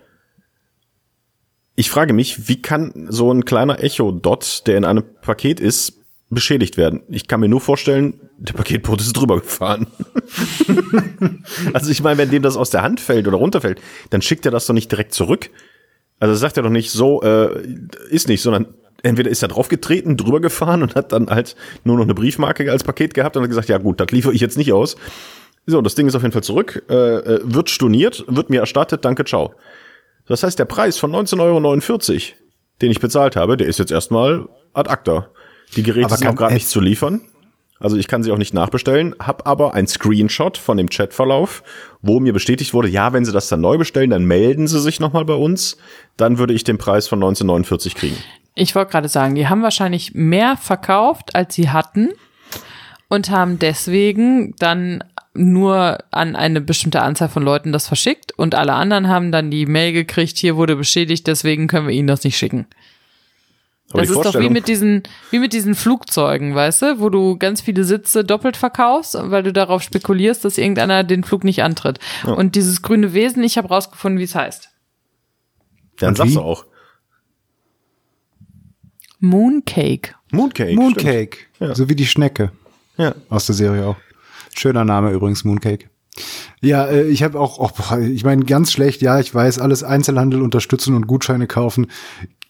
Ich frage mich, wie kann so ein kleiner Echo-Dot, der in einem Paket ist, beschädigt werden? Ich kann mir nur vorstellen, der Paketboot ist drüber gefahren. also ich meine, wenn dem das aus der Hand fällt oder runterfällt, dann schickt er das doch nicht direkt zurück. Also sagt er doch nicht so, äh, ist nicht, sondern entweder ist er draufgetreten, drüber gefahren und hat dann halt nur noch eine Briefmarke als Paket gehabt und hat gesagt, ja gut, das liefere ich jetzt nicht aus. So, das Ding ist auf jeden Fall zurück, äh, äh wird storniert, wird mir erstattet, danke, ciao. Das heißt, der Preis von 19,49 Euro, den ich bezahlt habe, der ist jetzt erstmal ad acta. Die Geräte aber sind auch gerade nicht zu liefern. Also ich kann sie auch nicht nachbestellen, habe aber ein Screenshot von dem Chatverlauf, wo mir bestätigt wurde, ja, wenn Sie das dann neu bestellen, dann melden Sie sich nochmal bei uns, dann würde ich den Preis von 1949 kriegen. Ich wollte gerade sagen, die haben wahrscheinlich mehr verkauft, als sie hatten und haben deswegen dann nur an eine bestimmte Anzahl von Leuten das verschickt und alle anderen haben dann die Mail gekriegt, hier wurde beschädigt, deswegen können wir ihnen das nicht schicken. Aber das ist doch wie mit diesen, wie mit diesen Flugzeugen, weißt du, wo du ganz viele Sitze doppelt verkaufst, weil du darauf spekulierst, dass irgendeiner den Flug nicht antritt. Ja. Und dieses grüne Wesen, ich habe rausgefunden, wie es heißt. Dann sagst du auch. Mooncake. Mooncake. Mooncake. Ja. So wie die Schnecke. Ja. Aus der Serie auch. Schöner Name übrigens, Mooncake. Ja, äh, ich habe auch, oh, ich meine, ganz schlecht, ja, ich weiß, alles Einzelhandel unterstützen und Gutscheine kaufen.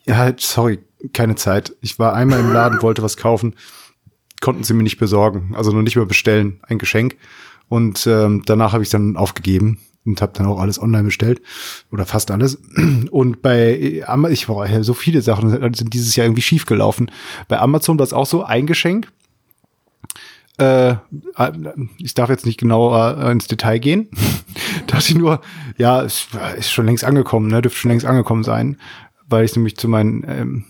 Ja, sorry, keine Zeit. Ich war einmal im Laden, wollte was kaufen, konnten sie mir nicht besorgen, also noch nicht mehr bestellen, ein Geschenk. Und ähm, danach habe ich dann aufgegeben und habe dann auch alles online bestellt oder fast alles. Und bei Amazon, ich war so viele Sachen sind dieses Jahr irgendwie schief gelaufen. Bei Amazon war es auch so ein Geschenk. Äh, ich darf jetzt nicht genauer ins Detail gehen. Dachte ich nur, ja, es ist schon längst angekommen, ne, dürfte schon längst angekommen sein, weil ich nämlich zu meinen ähm,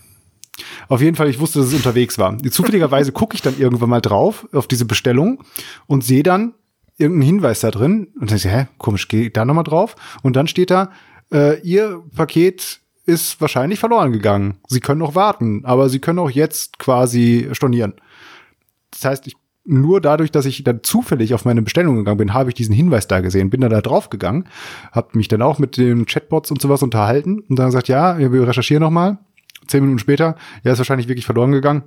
auf jeden Fall, ich wusste, dass es unterwegs war. Zufälligerweise gucke ich dann irgendwann mal drauf auf diese Bestellung und sehe dann, irgendeinen Hinweis da drin und dann ich, hä, komisch, geh da nochmal drauf und dann steht da, äh, ihr Paket ist wahrscheinlich verloren gegangen. Sie können noch warten, aber Sie können auch jetzt quasi stornieren. Das heißt, ich nur dadurch, dass ich dann zufällig auf meine Bestellung gegangen bin, habe ich diesen Hinweis da gesehen, bin dann da drauf gegangen, habe mich dann auch mit den Chatbots und sowas unterhalten und dann gesagt, ja, wir recherchieren nochmal. Zehn Minuten später, ja, ist wahrscheinlich wirklich verloren gegangen.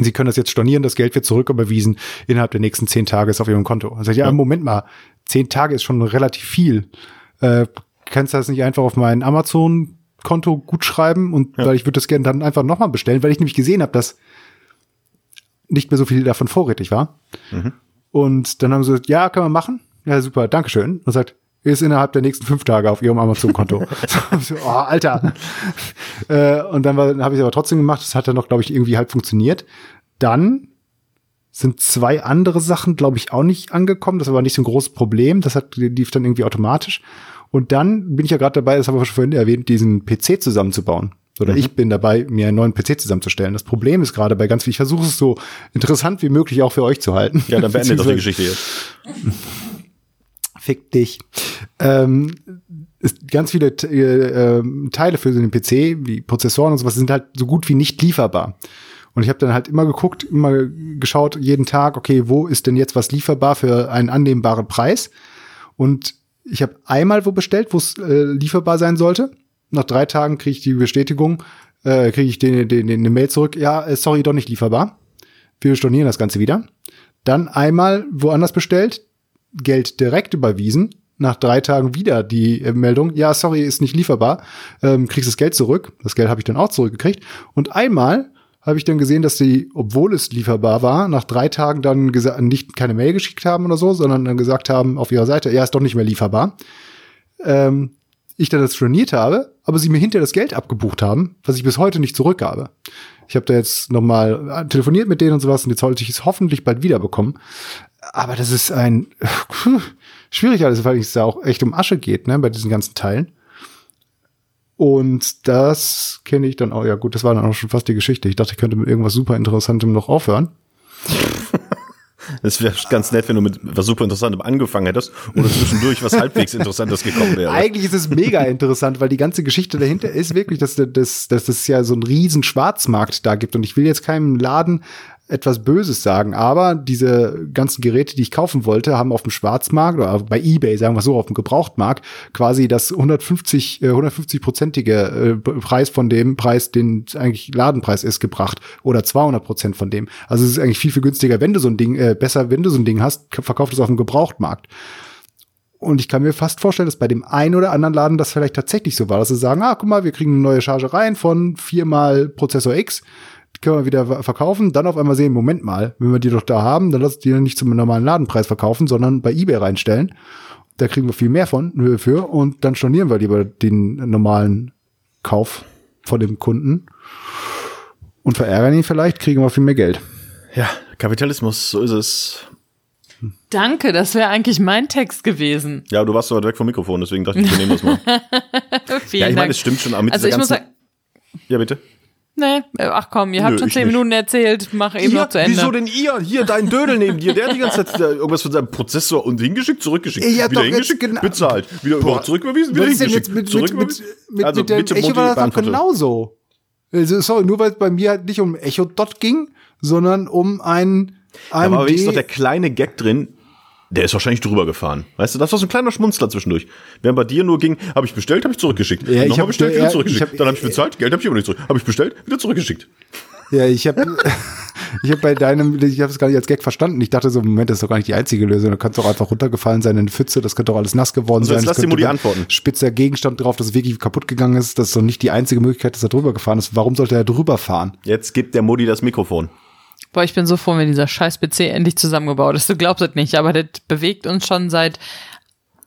Sie können das jetzt stornieren, das Geld wird zurücküberwiesen innerhalb der nächsten zehn Tage ist auf Ihrem Konto. Also ja, ja, Moment mal, zehn Tage ist schon relativ viel. Äh, kannst du das nicht einfach auf mein Amazon-Konto gut schreiben und ja. weil ich würde das gerne dann einfach nochmal bestellen, weil ich nämlich gesehen habe, dass nicht mehr so viel davon vorrätig war. Mhm. Und dann haben sie gesagt, ja, kann man machen. Ja, super, Dankeschön. Und sagt, ist innerhalb der nächsten fünf Tage auf ihrem Amazon-Konto. so, oh, Alter. äh, und dann, dann habe ich es aber trotzdem gemacht. Das hat dann noch, glaube ich, irgendwie halt funktioniert. Dann sind zwei andere Sachen, glaube ich, auch nicht angekommen. Das war aber nicht so ein großes Problem. Das hat, lief dann irgendwie automatisch. Und dann bin ich ja gerade dabei, das haben wir schon vorhin erwähnt, diesen PC zusammenzubauen. Oder mhm. ich bin dabei, mir einen neuen PC zusammenzustellen. Das Problem ist gerade bei ganz viel, ich versuche es so interessant wie möglich auch für euch zu halten. Ja, dann beende doch die Geschichte jetzt. Fick dich. Ähm, ist ganz viele äh, Teile für einen PC, wie Prozessoren und sowas, sind halt so gut wie nicht lieferbar. Und ich habe dann halt immer geguckt, immer geschaut, jeden Tag, okay, wo ist denn jetzt was lieferbar für einen annehmbaren Preis? Und ich habe einmal wo bestellt, wo es äh, lieferbar sein sollte. Nach drei Tagen kriege ich die Bestätigung, äh, kriege ich den, den, den, eine Mail zurück, ja, äh, sorry, doch nicht lieferbar. Wir stornieren das Ganze wieder. Dann einmal woanders bestellt, Geld direkt überwiesen, nach drei Tagen wieder die äh, Meldung, ja, sorry, ist nicht lieferbar, ähm, kriegst das Geld zurück. Das Geld habe ich dann auch zurückgekriegt. Und einmal habe ich dann gesehen, dass sie, obwohl es lieferbar war, nach drei Tagen dann nicht keine Mail geschickt haben oder so, sondern dann gesagt haben auf ihrer Seite, ja, ist doch nicht mehr lieferbar. Ähm, ich dann das storniert habe, aber sie mir hinterher das Geld abgebucht haben, was ich bis heute nicht zurückgabe. Ich habe da jetzt noch mal äh, telefoniert mit denen und sowas und jetzt sollte ich es hoffentlich bald wiederbekommen. Aber das ist ein schwierig alles, weil es da auch echt um Asche geht, ne, bei diesen ganzen Teilen. Und das kenne ich dann auch, ja gut, das war dann auch schon fast die Geschichte. Ich dachte, ich könnte mit irgendwas super Interessantem noch aufhören. Es wäre ganz nett, wenn du mit was super Interessantem angefangen hättest oder zwischendurch was halbwegs Interessantes gekommen wäre. Eigentlich ist es mega interessant, weil die ganze Geschichte dahinter ist wirklich, dass, dass, dass es ja so einen riesen Schwarzmarkt da gibt. Und ich will jetzt keinem Laden etwas Böses sagen, aber diese ganzen Geräte, die ich kaufen wollte, haben auf dem Schwarzmarkt oder bei eBay, sagen wir so, auf dem Gebrauchtmarkt quasi das 150 150-prozentige äh, Preis von dem Preis, den eigentlich Ladenpreis ist, gebracht oder 200 Prozent von dem. Also es ist eigentlich viel viel günstiger, wenn du so ein Ding äh, besser, wenn du so ein Ding hast, verkauft es auf dem Gebrauchtmarkt. Und ich kann mir fast vorstellen, dass bei dem einen oder anderen Laden das vielleicht tatsächlich so war, dass sie sagen, ah, guck mal, wir kriegen eine neue Charge rein von viermal Prozessor X können wir wieder verkaufen, dann auf einmal sehen, Moment mal, wenn wir die doch da haben, dann lass die nicht zum normalen Ladenpreis verkaufen, sondern bei eBay reinstellen. Da kriegen wir viel mehr von für und dann stornieren wir lieber den normalen Kauf von dem Kunden und verärgern ihn vielleicht, kriegen wir viel mehr Geld. Ja, Kapitalismus, so ist es. Danke, das wäre eigentlich mein Text gewesen. Ja, du warst so weit weg vom Mikrofon, deswegen dachte ich, wir nehmen das mal. ja, ich meine, es stimmt schon. Mit also ich muss sagen, ja, bitte. Nee, ach komm, ihr habt Nö, schon zehn Minuten erzählt, mach eben ihr? noch zu Ende. Wieso denn ihr? Hier, dein Dödel neben dir, der hat die ganze Zeit irgendwas von seinem Prozessor und hingeschickt, zurückgeschickt. Ja, wieder hingeschickt, genau. bezahlt. Wieder Boah, zurücküberwiesen, wieder hingeschickt. Mit, mit, mit, mit, also, mit dem Echo war das doch genauso. Also, sorry, nur weil es bei mir halt nicht um Echo Dot ging, sondern um ein AMD. Da war wenigstens noch der kleine Gag drin, der ist wahrscheinlich drüber gefahren. Weißt du, das war so ein kleiner Schmunzler zwischendurch. Während bei dir nur ging, habe ich bestellt, habe ich zurückgeschickt. Ja, ich habe bestellt, wieder zurückgeschickt. Hab, Dann habe ich bezahlt, Geld habe ich immer nicht zurück. Habe ich bestellt, wieder zurückgeschickt. Ja, ich habe ich habe bei deinem, ich habe es gar nicht als Gag verstanden. Ich dachte so, Moment, das ist doch gar nicht die einzige Lösung. Da könnte doch einfach runtergefallen sein in eine Pfütze, das könnte doch alles nass geworden also sein. Lass dir mal die antworten. Spitzer Gegenstand drauf, das wirklich kaputt gegangen ist. Das ist doch nicht die einzige Möglichkeit, dass er drüber gefahren ist. Warum sollte er drüber fahren? Jetzt gibt der Modi das Mikrofon. Boah, ich bin so froh, wenn dieser scheiß PC endlich zusammengebaut ist. Du glaubst es nicht, aber das bewegt uns schon seit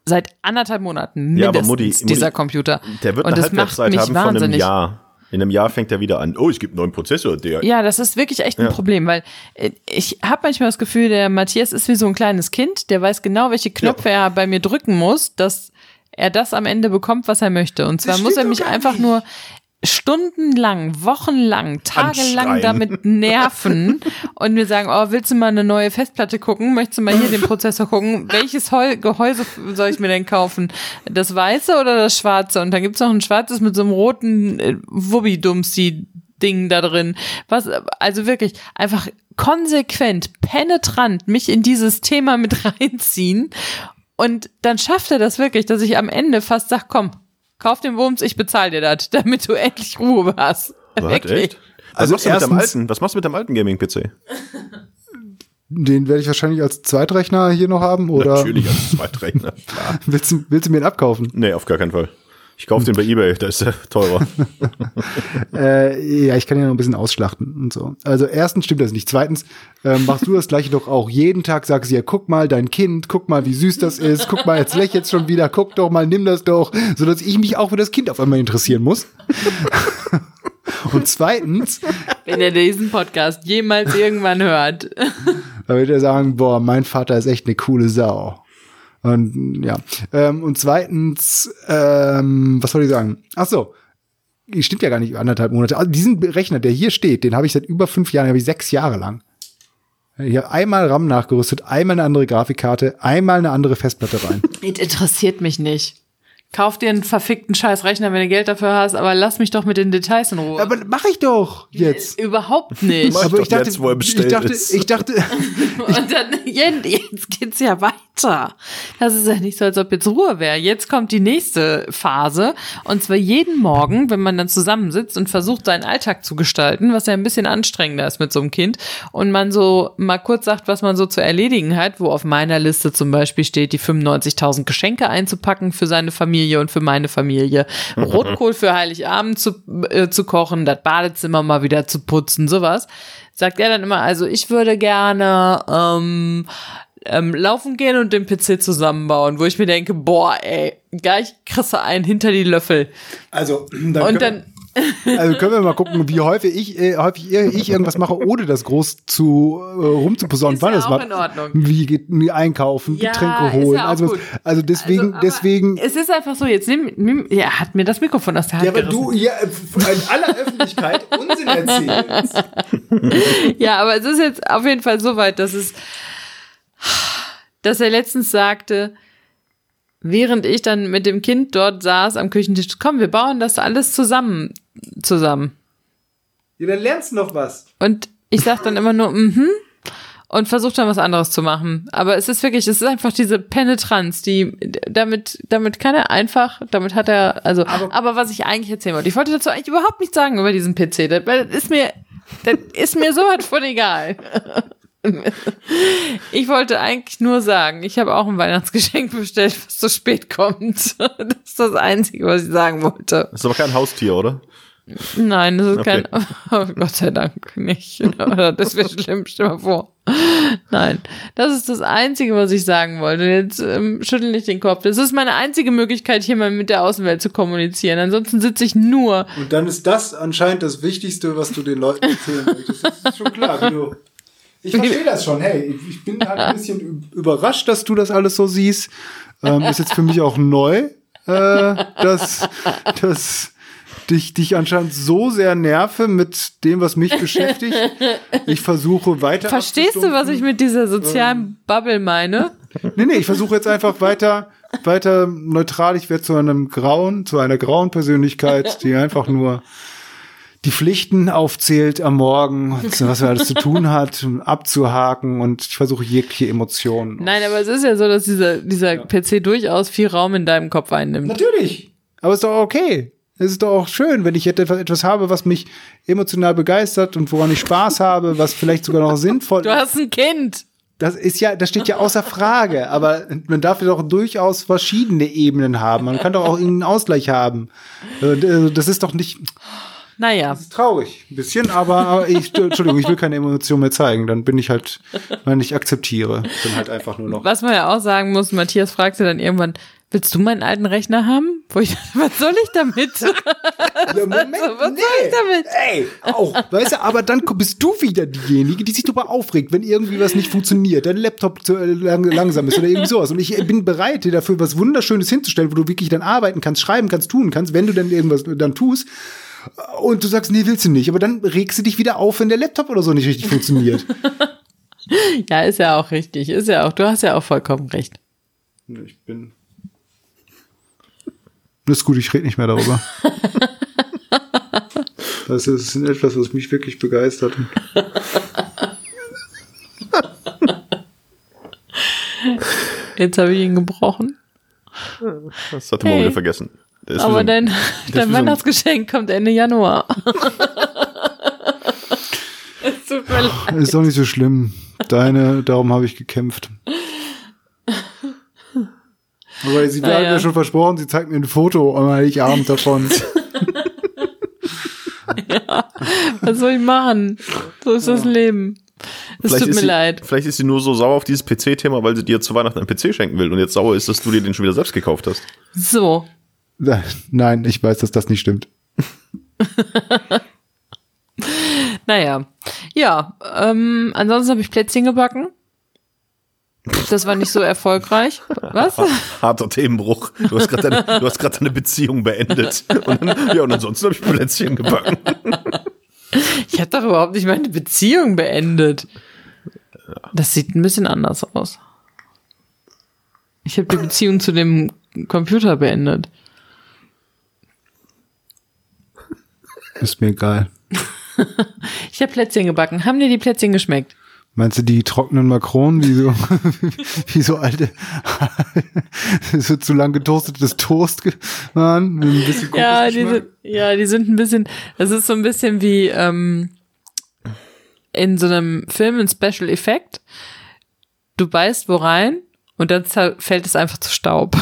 seit anderthalb Monaten ja, aber Mutti, dieser Mutti, Computer. Der wird Und eine das macht mich haben wahnsinnig. von einem Jahr. In einem Jahr fängt er wieder an. Oh, es gibt einen neuen Prozessor. Der ja, das ist wirklich echt ein ja. Problem, weil äh, ich habe manchmal das Gefühl, der Matthias ist wie so ein kleines Kind, der weiß genau, welche Knöpfe ja. er bei mir drücken muss, dass er das am Ende bekommt, was er möchte. Und zwar muss er mich einfach nicht. nur stundenlang, wochenlang, tagelang damit nerven und mir sagen, oh, willst du mal eine neue Festplatte gucken? Möchtest du mal hier den Prozessor gucken? Welches Heu Gehäuse soll ich mir denn kaufen? Das weiße oder das schwarze? Und dann gibt's noch ein schwarzes mit so einem roten äh, Wubbi-Dumsi Ding da drin. Was, also wirklich, einfach konsequent, penetrant mich in dieses Thema mit reinziehen. Und dann schafft er das wirklich, dass ich am Ende fast sag, komm, kauf den Wurms, ich bezahle dir das, damit du endlich Ruhe hast. Was, echt? Was, also machst du mit deinem alten, was machst du mit deinem alten Gaming-PC? Den werde ich wahrscheinlich als Zweitrechner hier noch haben, oder? Natürlich als Zweitrechner, klar. willst, du, willst du mir den abkaufen? Nee, auf gar keinen Fall. Ich kaufe den bei Ebay, da ist der teurer. äh, ja, ich kann ja noch ein bisschen ausschlachten und so. Also erstens stimmt das nicht. Zweitens äh, machst du das gleiche doch auch. Jeden Tag sagst du ja, guck mal, dein Kind, guck mal, wie süß das ist, guck mal, jetzt lächelt schon wieder, guck doch mal, nimm das doch, sodass ich mich auch für das Kind auf einmal interessieren muss. und zweitens. Wenn er diesen Podcast jemals irgendwann hört. da wird er sagen, boah, mein Vater ist echt eine coole Sau. Und ja. Ähm, und zweitens, ähm, was soll ich sagen? Ach so. Stimmt ja gar nicht, anderthalb Monate. Also diesen Rechner, der hier steht, den habe ich seit über fünf Jahren, habe ich sechs Jahre lang. Ich habe einmal RAM nachgerüstet, einmal eine andere Grafikkarte, einmal eine andere Festplatte rein. Das interessiert mich nicht. Kauf dir einen verfickten Scheißrechner, wenn du Geld dafür hast, aber lass mich doch mit den Details in Ruhe. Aber mach ich doch jetzt. Überhaupt nicht. Mach aber ich dachte, jetzt, wo er bestellt ich dachte, ist. ich dachte, Und dann, jetzt geht's ja weiter. Das ist ja nicht so, als ob jetzt Ruhe wäre. Jetzt kommt die nächste Phase. Und zwar jeden Morgen, wenn man dann zusammensitzt und versucht, seinen Alltag zu gestalten, was ja ein bisschen anstrengender ist mit so einem Kind. Und man so mal kurz sagt, was man so zu erledigen hat, wo auf meiner Liste zum Beispiel steht, die 95.000 Geschenke einzupacken für seine Familie und für meine Familie. Rotkohl für Heiligabend zu, äh, zu kochen, das Badezimmer mal wieder zu putzen, sowas. Sagt er dann immer, also ich würde gerne ähm, ähm, laufen gehen und den PC zusammenbauen, wo ich mir denke, boah, ey, gleich kriegst du einen hinter die Löffel. Also, dann und dann also können wir mal gucken, wie häufig ich, äh, häufig ich irgendwas mache, ohne das groß zu äh, rumzuposaunen. Wann ja das macht. in Ordnung. Wie geht wie einkaufen, Ja, Getränke holen. ja also, also deswegen, Also, deswegen. Es ist einfach so, jetzt nimm, nimm, ja, er hat mir das Mikrofon aus der Hand Ja, aber du ja, in aller Öffentlichkeit Unsinn erzählst. Ja, aber es ist jetzt auf jeden Fall so weit, dass es, dass er letztens sagte, während ich dann mit dem Kind dort saß am Küchentisch, komm, wir bauen das alles zusammen, zusammen. Ja, dann lernst du noch was. Und ich sag dann immer nur, mhm, und versuche dann was anderes zu machen. Aber es ist wirklich, es ist einfach diese Penetranz, die damit, damit kann er einfach, damit hat er, also, aber, was ich eigentlich erzählen wollte, ich wollte dazu eigentlich überhaupt nichts sagen über diesen PC, das, weil das ist mir, das ist mir so was von egal. Ich wollte eigentlich nur sagen, ich habe auch ein Weihnachtsgeschenk bestellt, was zu spät kommt. Das ist das Einzige, was ich sagen wollte. Das ist aber kein Haustier, oder? Nein, das ist Okay. kein. Oh, Gott sei Dank nicht. Oder Das wäre schlimm, stell mal vor. Nein, das ist das Einzige, was ich sagen wollte. Jetzt ähm, schüttel nicht den Kopf. Das ist meine einzige Möglichkeit, hier mal mit der Außenwelt zu kommunizieren. Ansonsten sitze ich nur. Und dann ist das anscheinend das Wichtigste, was du den Leuten erzählen möchtest. Das ist schon klar, wie du. Ich verstehe das schon. Hey, ich bin halt ein bisschen überrascht, dass du das alles so siehst. Ähm, ist jetzt für mich auch neu, äh, dass, dass dich, dich anscheinend so sehr nerve mit dem, was mich beschäftigt. Ich versuche weiter. Verstehst du, was ich mit dieser sozialen Bubble meine? Nee, nee, ich versuche jetzt einfach weiter, weiter neutral. Ich werde zu einem grauen, zu einer grauen Persönlichkeit, die einfach nur die Pflichten aufzählt am Morgen, was er alles zu tun hat, um abzuhaken und ich versuche jegliche Emotionen. Nein, aber es ist ja so, dass dieser, dieser PC durchaus viel Raum in deinem Kopf einnimmt. Natürlich. Aber ist doch okay. Es ist doch auch schön, wenn ich etwas, etwas habe, was mich emotional begeistert und woran ich Spaß habe, was vielleicht sogar noch sinnvoll Du hast ein Kind. Das ist ja, das steht ja außer Frage. Aber man darf ja doch durchaus verschiedene Ebenen haben. Man kann doch auch irgendeinen Ausgleich haben. Äh, Das ist doch nicht Naja. traurig, ein bisschen, aber aber ich, Entschuldigung, ich will keine Emotion mehr zeigen. Dann bin ich halt, wenn ich akzeptiere, bin halt einfach nur noch. Was man ja auch sagen muss, Matthias fragte dann irgendwann, willst du meinen alten Rechner haben? Wo ich, was soll ich damit? Ja, Moment, Also, was soll ich damit? Ey, auch, weißt du, aber dann bist du wieder diejenige, die sich darüber aufregt, wenn irgendwie was nicht funktioniert, dein Laptop zu äh, lang, langsam ist oder irgendwie sowas. Und ich bin bereit, dir dafür was Wunderschönes hinzustellen, wo du wirklich dann arbeiten kannst, schreiben kannst, tun kannst, wenn du dann irgendwas dann tust. Und du sagst, nee, willst du nicht. Aber dann regst du dich wieder auf, wenn der Laptop oder so nicht richtig funktioniert. ja, ist ja auch richtig. Ist ja auch, du hast ja auch vollkommen recht. Ich bin. Das ist gut, ich rede nicht mehr darüber. das ist etwas, was mich wirklich begeistert. Jetzt habe ich ihn gebrochen. Das hatte man hey. wieder vergessen. Aber so, dein, dein Weihnachtsgeschenk so kommt Ende Januar. es tut mir leid. Ist doch nicht so schlimm. Deine, darum habe ich gekämpft. Aber sie ah, hat ja. mir schon versprochen, sie zeigt mir ein Foto am Heiligabend davon. ja, was soll ich machen? So ist ja. das Leben. Es tut mir sie, leid. Vielleicht ist sie nur so sauer auf dieses PC-Thema, weil sie dir zu Weihnachten einen PC schenken will und jetzt sauer ist, dass du dir den schon wieder selbst gekauft hast. So. Nein, ich weiß, dass das nicht stimmt. naja. Ja, ähm, ansonsten habe ich Plätzchen gebacken. Das war nicht so erfolgreich. Was? Harter Themenbruch. Du hast gerade deine, du hast gerade deine Beziehung beendet. Und dann, ja, und ansonsten habe ich Plätzchen gebacken. Ich habe doch überhaupt nicht meine Beziehung beendet. Das sieht ein bisschen anders aus. Ich habe die Beziehung zu dem Computer beendet. Ist mir egal. ich habe Plätzchen gebacken. Haben dir die Plätzchen geschmeckt? Meinst du die trockenen Makronen, wie so, wie so alte, so zu lang getoastetes Toast waren? Ein bisschen ja, die sind, ja, die sind ein bisschen, das ist so ein bisschen wie ähm, in so einem Film ein Special Effekt. Du beißt wo rein und dann fällt es einfach zu Staub.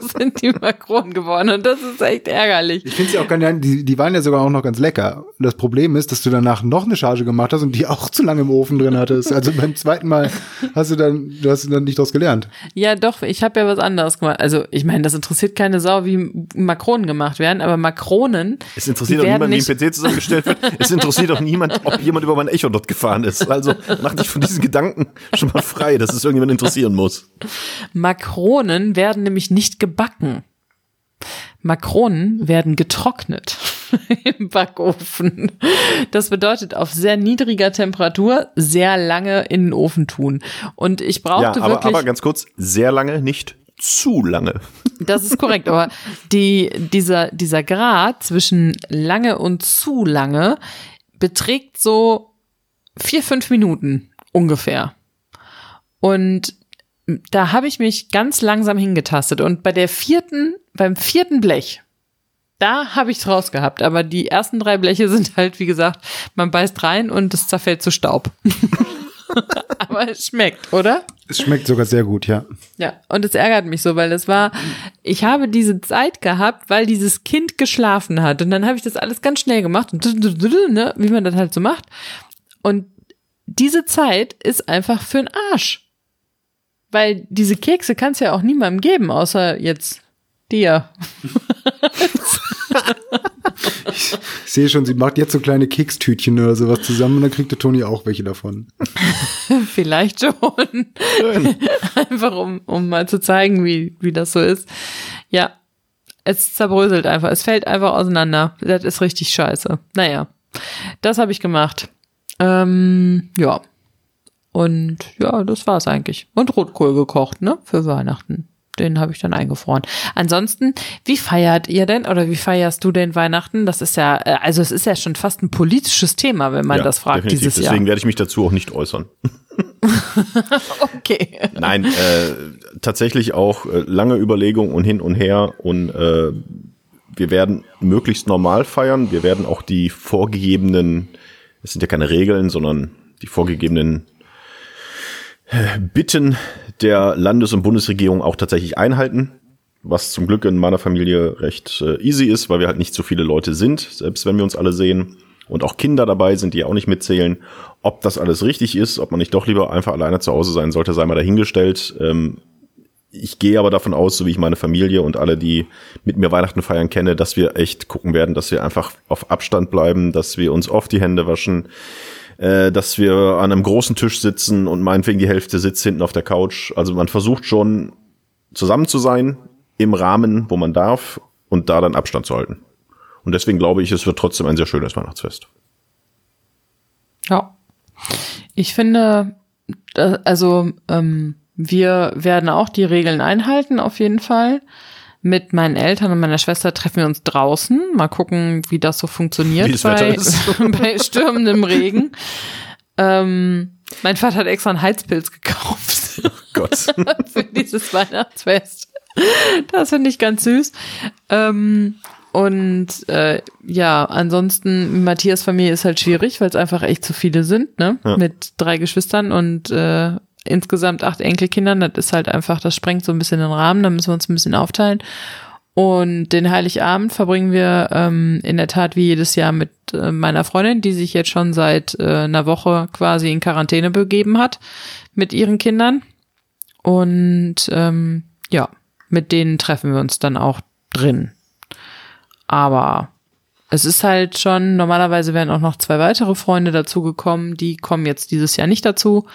So sind die Makronen geworden und das ist echt ärgerlich. Ich finde sie auch ganz, die, die waren ja sogar auch noch ganz lecker. Das Problem ist, dass du danach noch eine Charge gemacht hast und die auch zu lange im Ofen drin hattest. Also beim zweiten Mal hast du dann, du hast dann nicht daraus gelernt. Ja, doch, ich habe ja was anderes gemacht. Also ich meine, das interessiert keine Sau, wie Makronen gemacht werden, aber Makronen. Es interessiert auch niemand, wie ein PC zusammengestellt wird. es interessiert auch niemand, ob jemand über mein Echo dort gefahren ist. Also mach dich von diesen Gedanken schon mal frei, dass es irgendjemand interessieren muss. Makronen werden nämlich nicht gebacken. Makronen werden getrocknet im Backofen. Das bedeutet auf sehr niedriger Temperatur sehr lange in den Ofen tun. Und ich brauchte ja, aber, wirklich. Aber ganz kurz, sehr lange, nicht zu lange. Das ist korrekt, aber die, dieser, dieser Grad zwischen lange und zu lange beträgt so vier, fünf Minuten ungefähr. Und da habe ich mich ganz langsam hingetastet und bei der vierten, beim vierten Blech, da habe ich es rausgehabt. Aber die ersten drei Bleche sind halt, wie gesagt, man beißt rein und es zerfällt zu Staub. aber es schmeckt, oder? Es schmeckt sogar sehr gut, ja. Ja, und es ärgert mich so, weil es war, ich habe diese Zeit gehabt, weil dieses Kind geschlafen hat. Und dann habe ich das alles ganz schnell gemacht, und ne, wie man das halt so macht. Und diese Zeit ist einfach für den Arsch. Weil diese Kekse kannst du ja auch niemandem geben, außer jetzt dir. ich sehe schon, sie macht jetzt so kleine Kekstütchen oder sowas zusammen und dann kriegt der Toni auch welche davon. Vielleicht schon. einfach um, um mal zu zeigen, wie, wie das so ist. Ja, es zerbröselt einfach. Es fällt einfach auseinander. Das ist richtig scheiße. Naja, das habe ich gemacht. Ähm, ja. Und ja, das war's eigentlich. Und Rotkohl gekocht, ne? Für Weihnachten. Den habe ich dann eingefroren. Ansonsten, wie feiert ihr denn oder wie feierst du denn Weihnachten? Das ist ja, äh, also es ist ja schon fast ein politisches Thema, wenn man ja, das fragt definitiv. dieses Deswegen Jahr. Deswegen werde ich mich dazu auch nicht äußern. okay. Nein, äh, tatsächlich auch äh, lange Überlegung und hin und her und äh, wir werden möglichst normal feiern. Wir werden auch die vorgegebenen, es sind ja keine Regeln, sondern die vorgegebenen Bitten der Landes- und Bundesregierung auch tatsächlich einhalten, was zum Glück in meiner Familie recht äh, easy ist, weil wir halt nicht so viele Leute sind, selbst wenn wir uns alle sehen und auch Kinder dabei sind, die auch nicht mitzählen. Ob das alles richtig ist, ob man nicht doch lieber einfach alleine zu Hause sein sollte, sei mal dahingestellt. Ähm, ich gehe aber davon aus, so wie ich meine Familie und alle, die mit mir Weihnachten feiern kenne, dass wir echt gucken werden, dass wir einfach auf Abstand bleiben, dass wir uns oft die Hände waschen, äh, dass wir an einem großen Tisch sitzen und meinetwegen die Hälfte sitzt hinten auf der Couch. Also man versucht schon zusammen zu sein im Rahmen, wo man darf und da dann Abstand zu halten. Und deswegen glaube ich, es wird trotzdem ein sehr schönes Weihnachtsfest. Ja. Ich finde, also ähm, wir werden auch die Regeln einhalten, auf jeden Fall mit meinen Eltern und meiner Schwester treffen wir uns draußen. Mal gucken, wie das so funktioniert wie bei, bei stürmendem Regen. Ähm, mein Vater hat extra einen Heizpilz gekauft. Gott. für dieses Weihnachtsfest. Das finde ich ganz süß. Ähm, und äh, ja, ansonsten, Matthias Familie ist halt schwierig, weil es einfach echt zu viele sind, ne? Ja. Mit drei Geschwistern und äh, insgesamt acht Enkelkindern. Das ist halt einfach, das sprengt so ein bisschen den Rahmen, da müssen wir uns ein bisschen aufteilen. Und den Heiligabend verbringen wir ähm, in der Tat wie jedes Jahr mit äh, meiner Freundin, die sich jetzt schon seit äh, einer Woche quasi in Quarantäne begeben hat mit ihren Kindern. Und ähm, ja, mit denen treffen wir uns dann auch drin. Aber es ist halt schon, normalerweise wären auch noch zwei weitere Freunde dazugekommen, die kommen jetzt dieses Jahr nicht dazu.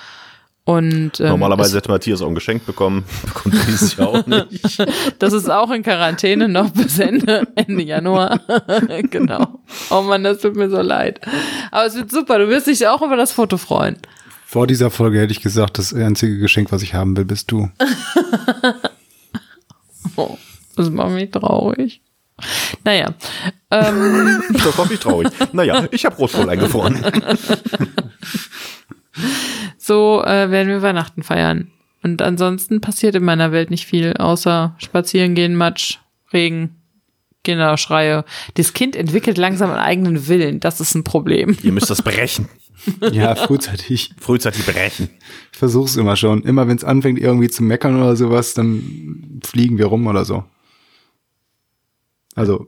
Und ähm, Normalerweise hätte Matthias auch ein Geschenk bekommen. Bekommt dieses Jahr auch nicht. das ist auch in Quarantäne noch bis Ende, Ende Januar. genau. Oh Mann, das tut mir so leid. Aber es wird super, du wirst dich auch über das Foto freuen. Vor dieser Folge hätte ich gesagt, das einzige Geschenk, was ich haben will, bist du. Oh, das macht mich traurig. Naja, ähm, Das macht mich traurig. Naja, ich habe Rotkohl eingefroren. So äh, werden wir Weihnachten feiern. Und ansonsten passiert in meiner Welt nicht viel, außer spazieren gehen, Matsch, Regen, Kinderschreie. Das Kind entwickelt langsam einen eigenen Willen. Das ist ein Problem. Ihr müsst das brechen. Ja, frühzeitig. Frühzeitig brechen. Ich versuch's immer schon. Immer wenn es anfängt irgendwie zu meckern oder sowas, dann fliegen wir rum oder so. Also,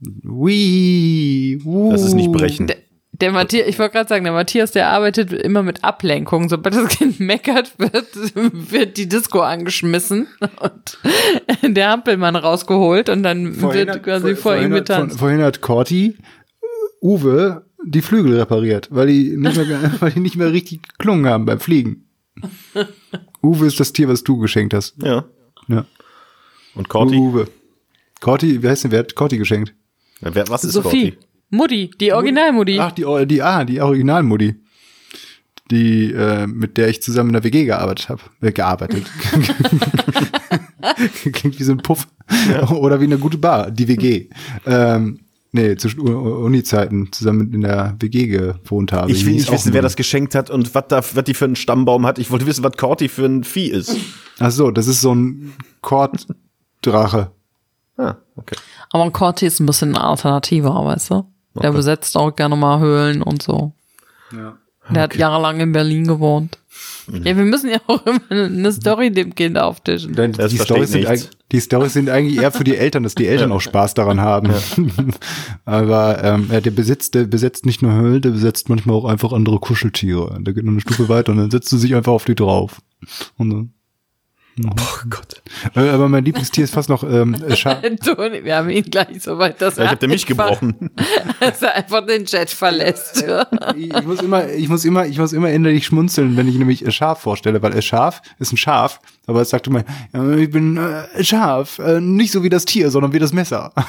wii, wuh. Das ist nicht brechen. Der, der Matthias, ich wollte gerade sagen, der Matthias, der arbeitet immer mit Ablenkung. Sobald das Kind meckert, wird, wird die Disco angeschmissen und der Hampelmann rausgeholt und dann wird quasi vor ihm vorhin hat- getanzt. vor- Vorhin hat Corti Uwe die Flügel repariert, weil die nicht mehr, weil die nicht mehr richtig geklungen haben beim Fliegen. Uwe ist das Tier, was du geschenkt hast. Ja. Ja. Und Corti? Uwe. Corti, wie heißt denn, wer hat Corti geschenkt? Ja, wer, was ist Sophie. Corti? Mutti, die Originalmutti. Ach, die, die, ah, die Originalmutti. Die, äh, mit der ich zusammen in der WG gearbeitet habe. Äh, gearbeitet. Klingt wie so ein Puff. Oder wie eine gute Bar, die WG. Ähm, nee, zu U- Uni-Zeiten zusammen in der WG gewohnt habe. Ich will nicht wissen, wer das geschenkt hat und was da, was die für einen Stammbaum hat. Ich wollte wissen, was Corti für ein Vieh ist. Ach so, das ist so ein Korddrache. Ah, okay. Aber ein Corti ist ein bisschen alternativer, weißt du? Der Okay. besetzt auch gerne mal Höhlen und so. Ja. Der hat jahrelang in Berlin gewohnt. Ja, wir müssen ja auch immer eine Story dem Kind auftischen. Denn die, Storys sind, die Storys sind eigentlich eher für die Eltern, dass die Eltern auch Spaß daran haben. Aber ähm, ja, der besitzt, der besetzt nicht nur Höhlen, der besetzt manchmal auch einfach andere Kuscheltiere. Der geht noch eine Stufe weiter und dann setzt du sich einfach auf die drauf. Und dann, Oh Gott. äh, aber mein Lieblingstier ist fast noch ähm, äh, Scha Toni, wir haben ihn gleich so weit, dass Vielleicht habt ihr mich gebrochen. Dass er einfach den Chat verlässt. ich muss immer, ich muss immer, ich muss immer innerlich schmunzeln, wenn ich nämlich äh, Schaf vorstelle, weil äh, Schaf ist ein Schaf, aber es sagt immer, ja, ich bin äh, Schaf, äh, nicht so wie das Tier, sondern wie das Messer.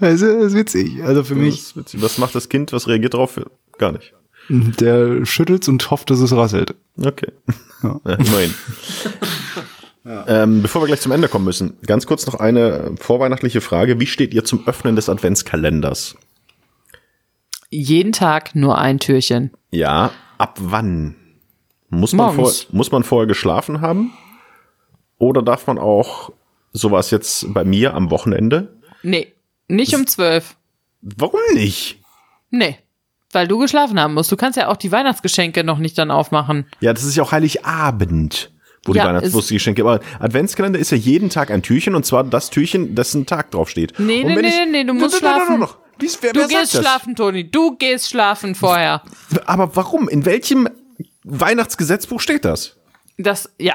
Das ist witzig. Also für Das mich, ist witzig. Was macht das Kind? Was reagiert drauf? Gar nicht. Der schüttelt's und hofft, dass es rasselt. Okay. Ja. Ja, immerhin. Ähm, bevor wir gleich zum Ende kommen müssen, ganz kurz noch eine vorweihnachtliche Frage. Wie steht ihr zum Öffnen des Adventskalenders? Jeden Tag nur ein Türchen. Ja, ab wann? Muss man, vor, muss man vorher geschlafen haben? Oder darf man auch sowas jetzt bei mir am Wochenende? Nee, nicht um zwölf. Warum nicht? Nee. Weil du geschlafen haben musst. Du kannst ja auch die Weihnachtsgeschenke noch nicht dann aufmachen. Ja, das ist ja auch Heiligabend, wo Ja, die Weihnachtswurstgeschenke. Aber Adventskalender ist ja jeden Tag ein Türchen und zwar das Türchen, dessen Tag draufsteht. Nee, und nee, nee, ich- nee, du musst schlafen. noch. Dies, wer, Du wer gehst schlafen, Toni. Du gehst schlafen vorher. Aber warum? In welchem Weihnachtsgesetzbuch steht das? Das, ja,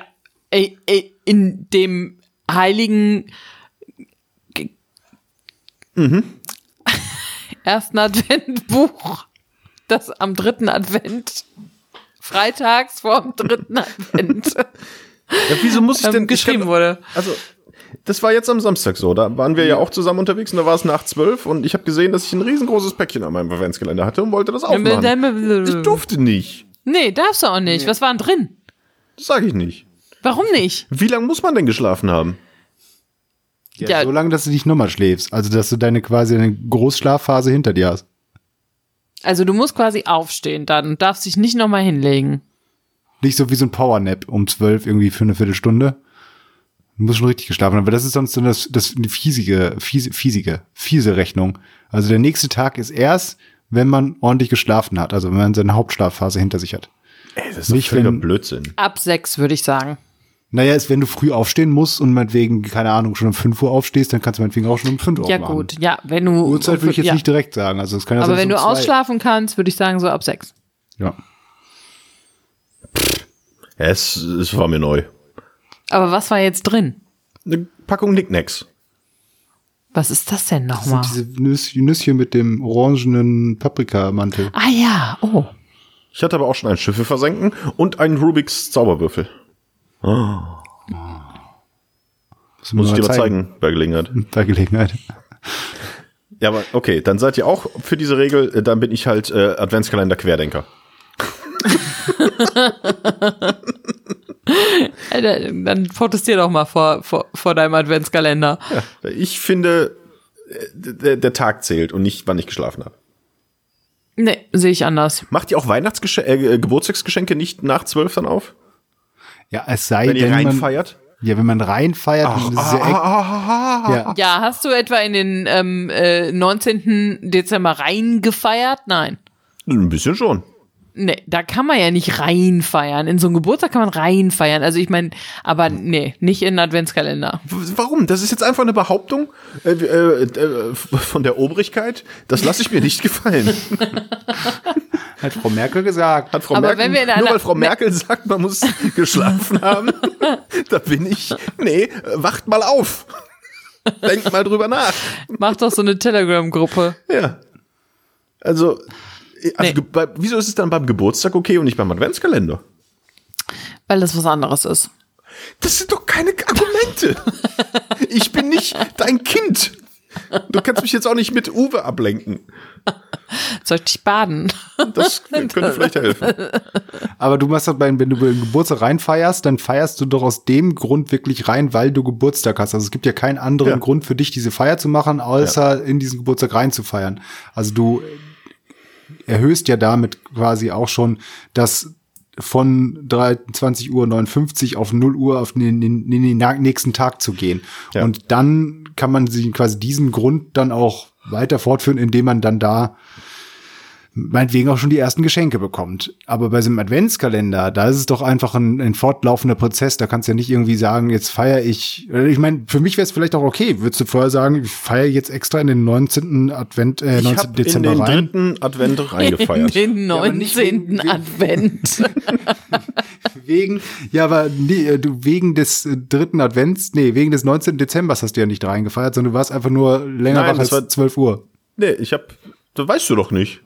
ey, ey, in dem heiligen ersten Adventbuch, das am dritten Advent, freitags vor dem dritten Advent Ja, wieso muss ich ähm, denn ich geschrieben kann- wurde. Also, das war jetzt am Samstag so. Da waren wir ja auch zusammen unterwegs und da war es nach zwölf und ich habe gesehen, dass ich ein riesengroßes Päckchen an meinem Adventskalender hatte und wollte das aufmachen. Ich durfte nicht. Nee, darfst du auch nicht. Was war denn drin? Das sage ich nicht. Warum nicht? Wie lange muss man denn geschlafen haben? Ja, Ja. so lange, dass du nicht nochmal schläfst. Also, dass du deine quasi eine Großschlafphase hinter dir hast. Also du musst quasi aufstehen dann und darfst dich nicht nochmal hinlegen. Nicht so wie so ein Powernap um zwölf irgendwie für eine Viertelstunde. Du musst schon richtig geschlafen haben, aber das ist sonst so das, das eine fiesige, fiese, fiesige, fiese Rechnung. Also der nächste Tag ist erst, wenn man ordentlich geschlafen hat, also wenn man seine Hauptschlafphase hinter sich hat. Ey, das ist Nicht, völliger wenn, Blödsinn. Ab sechs, würde ich sagen. Naja, ist, wenn du früh aufstehen musst und meinetwegen, keine Ahnung, schon um 5 Uhr aufstehst, dann kannst du meinetwegen auch schon um 5 Uhr Ja, gut, ja, wenn du. Uhrzeit würde ich jetzt ja. nicht direkt sagen. Also, es kann ja Aber wenn du zwei. ausschlafen kannst, würde ich sagen, so ab 6. Ja. ja es, es war mir neu. Aber was war jetzt drin? Eine Packung Nicknacks. Was ist das denn nochmal? Das sind diese Nüsschen mit dem orangenen Paprikamantel. Ah ja, oh. Ich hatte aber auch schon ein Schiffe versenken und einen Rubiks Zauberwürfel. Oh. Das muss ich dir mal zeigen. zeigen bei Gelegenheit. Bei Gelegenheit. Ja, aber okay, dann seid ihr auch für diese Regel, äh, dann bin ich halt äh, Adventskalender Querdenker. Alter, dann protestier doch mal vor, vor, vor deinem Adventskalender. Ja, ich finde, äh, der, der Tag zählt und nicht, wann ich geschlafen habe. Nee, sehe ich anders. Macht ihr auch Weihnachtsgeschenke, äh, Geburtstagsgeschenke nicht nach zwölf dann auf? Ja, es sei wenn denn. Wenn ihr reinfeiert? Ja, wenn man reinfeiert, Ach, ist ah, ja, ah, ah, ja. ja, hast du etwa in den ähm, äh, 19. Dezember reingefeiert? Nein. Ein bisschen schon. Nee, da kann man ja nicht reinfeiern. In so einem Geburtstag kann man reinfeiern. Also ich meine, aber nee, nicht in Adventskalender. Warum? Das ist jetzt einfach eine Behauptung äh, äh, äh, von der Obrigkeit. Das lasse ich mir nicht gefallen. Hat Frau Merkel gesagt. Hat Frau aber Merkel, wenn wir in nur weil Frau Merkel sagt, man muss geschlafen haben, da bin ich, nee, wacht mal auf. Denkt mal drüber nach. Macht doch so eine Telegram-Gruppe. Ja. Also, also nee. bei, wieso ist es dann beim Geburtstag okay und nicht beim Adventskalender? Weil das was anderes ist. Das sind doch keine Argumente. ich bin nicht dein Kind. Du kannst mich jetzt auch nicht mit Uwe ablenken. Soll ich dich baden? Das könnte vielleicht helfen. Aber du machst das, wenn du Geburtstag reinfeierst, dann feierst du doch aus dem Grund wirklich rein, weil du Geburtstag hast. Also es gibt ja keinen anderen ja. Grund für dich, diese Feier zu machen, außer ja. in diesen Geburtstag reinzufeiern. Also du erhöhst ja damit quasi auch schon das von 23 Uhr 59 auf 0 Uhr auf den, den, den nächsten Tag zu gehen. Ja. Und dann kann man sie quasi diesen Grund dann auch weiter fortführen, indem man dann da meinetwegen auch schon die ersten Geschenke bekommt. Aber bei so einem Adventskalender, da ist es doch einfach ein, ein fortlaufender Prozess. Da kannst du ja nicht irgendwie sagen, jetzt feiere ich. Ich meine, für mich wäre es vielleicht auch okay. Würdest du vorher sagen, ich feiere jetzt extra in den 19. Advent, äh, 19. Dezember rein? in den dritten Advent reingefeiert. In den 19. Ja, Advent. wegen, ja, aber nee, äh, du wegen des äh, dritten Advents, nee, wegen des 19. Dezembers hast du ja nicht reingefeiert, sondern du warst einfach nur länger Nein, wach als 12 Uhr. Nee, ich hab, das weißt du doch nicht.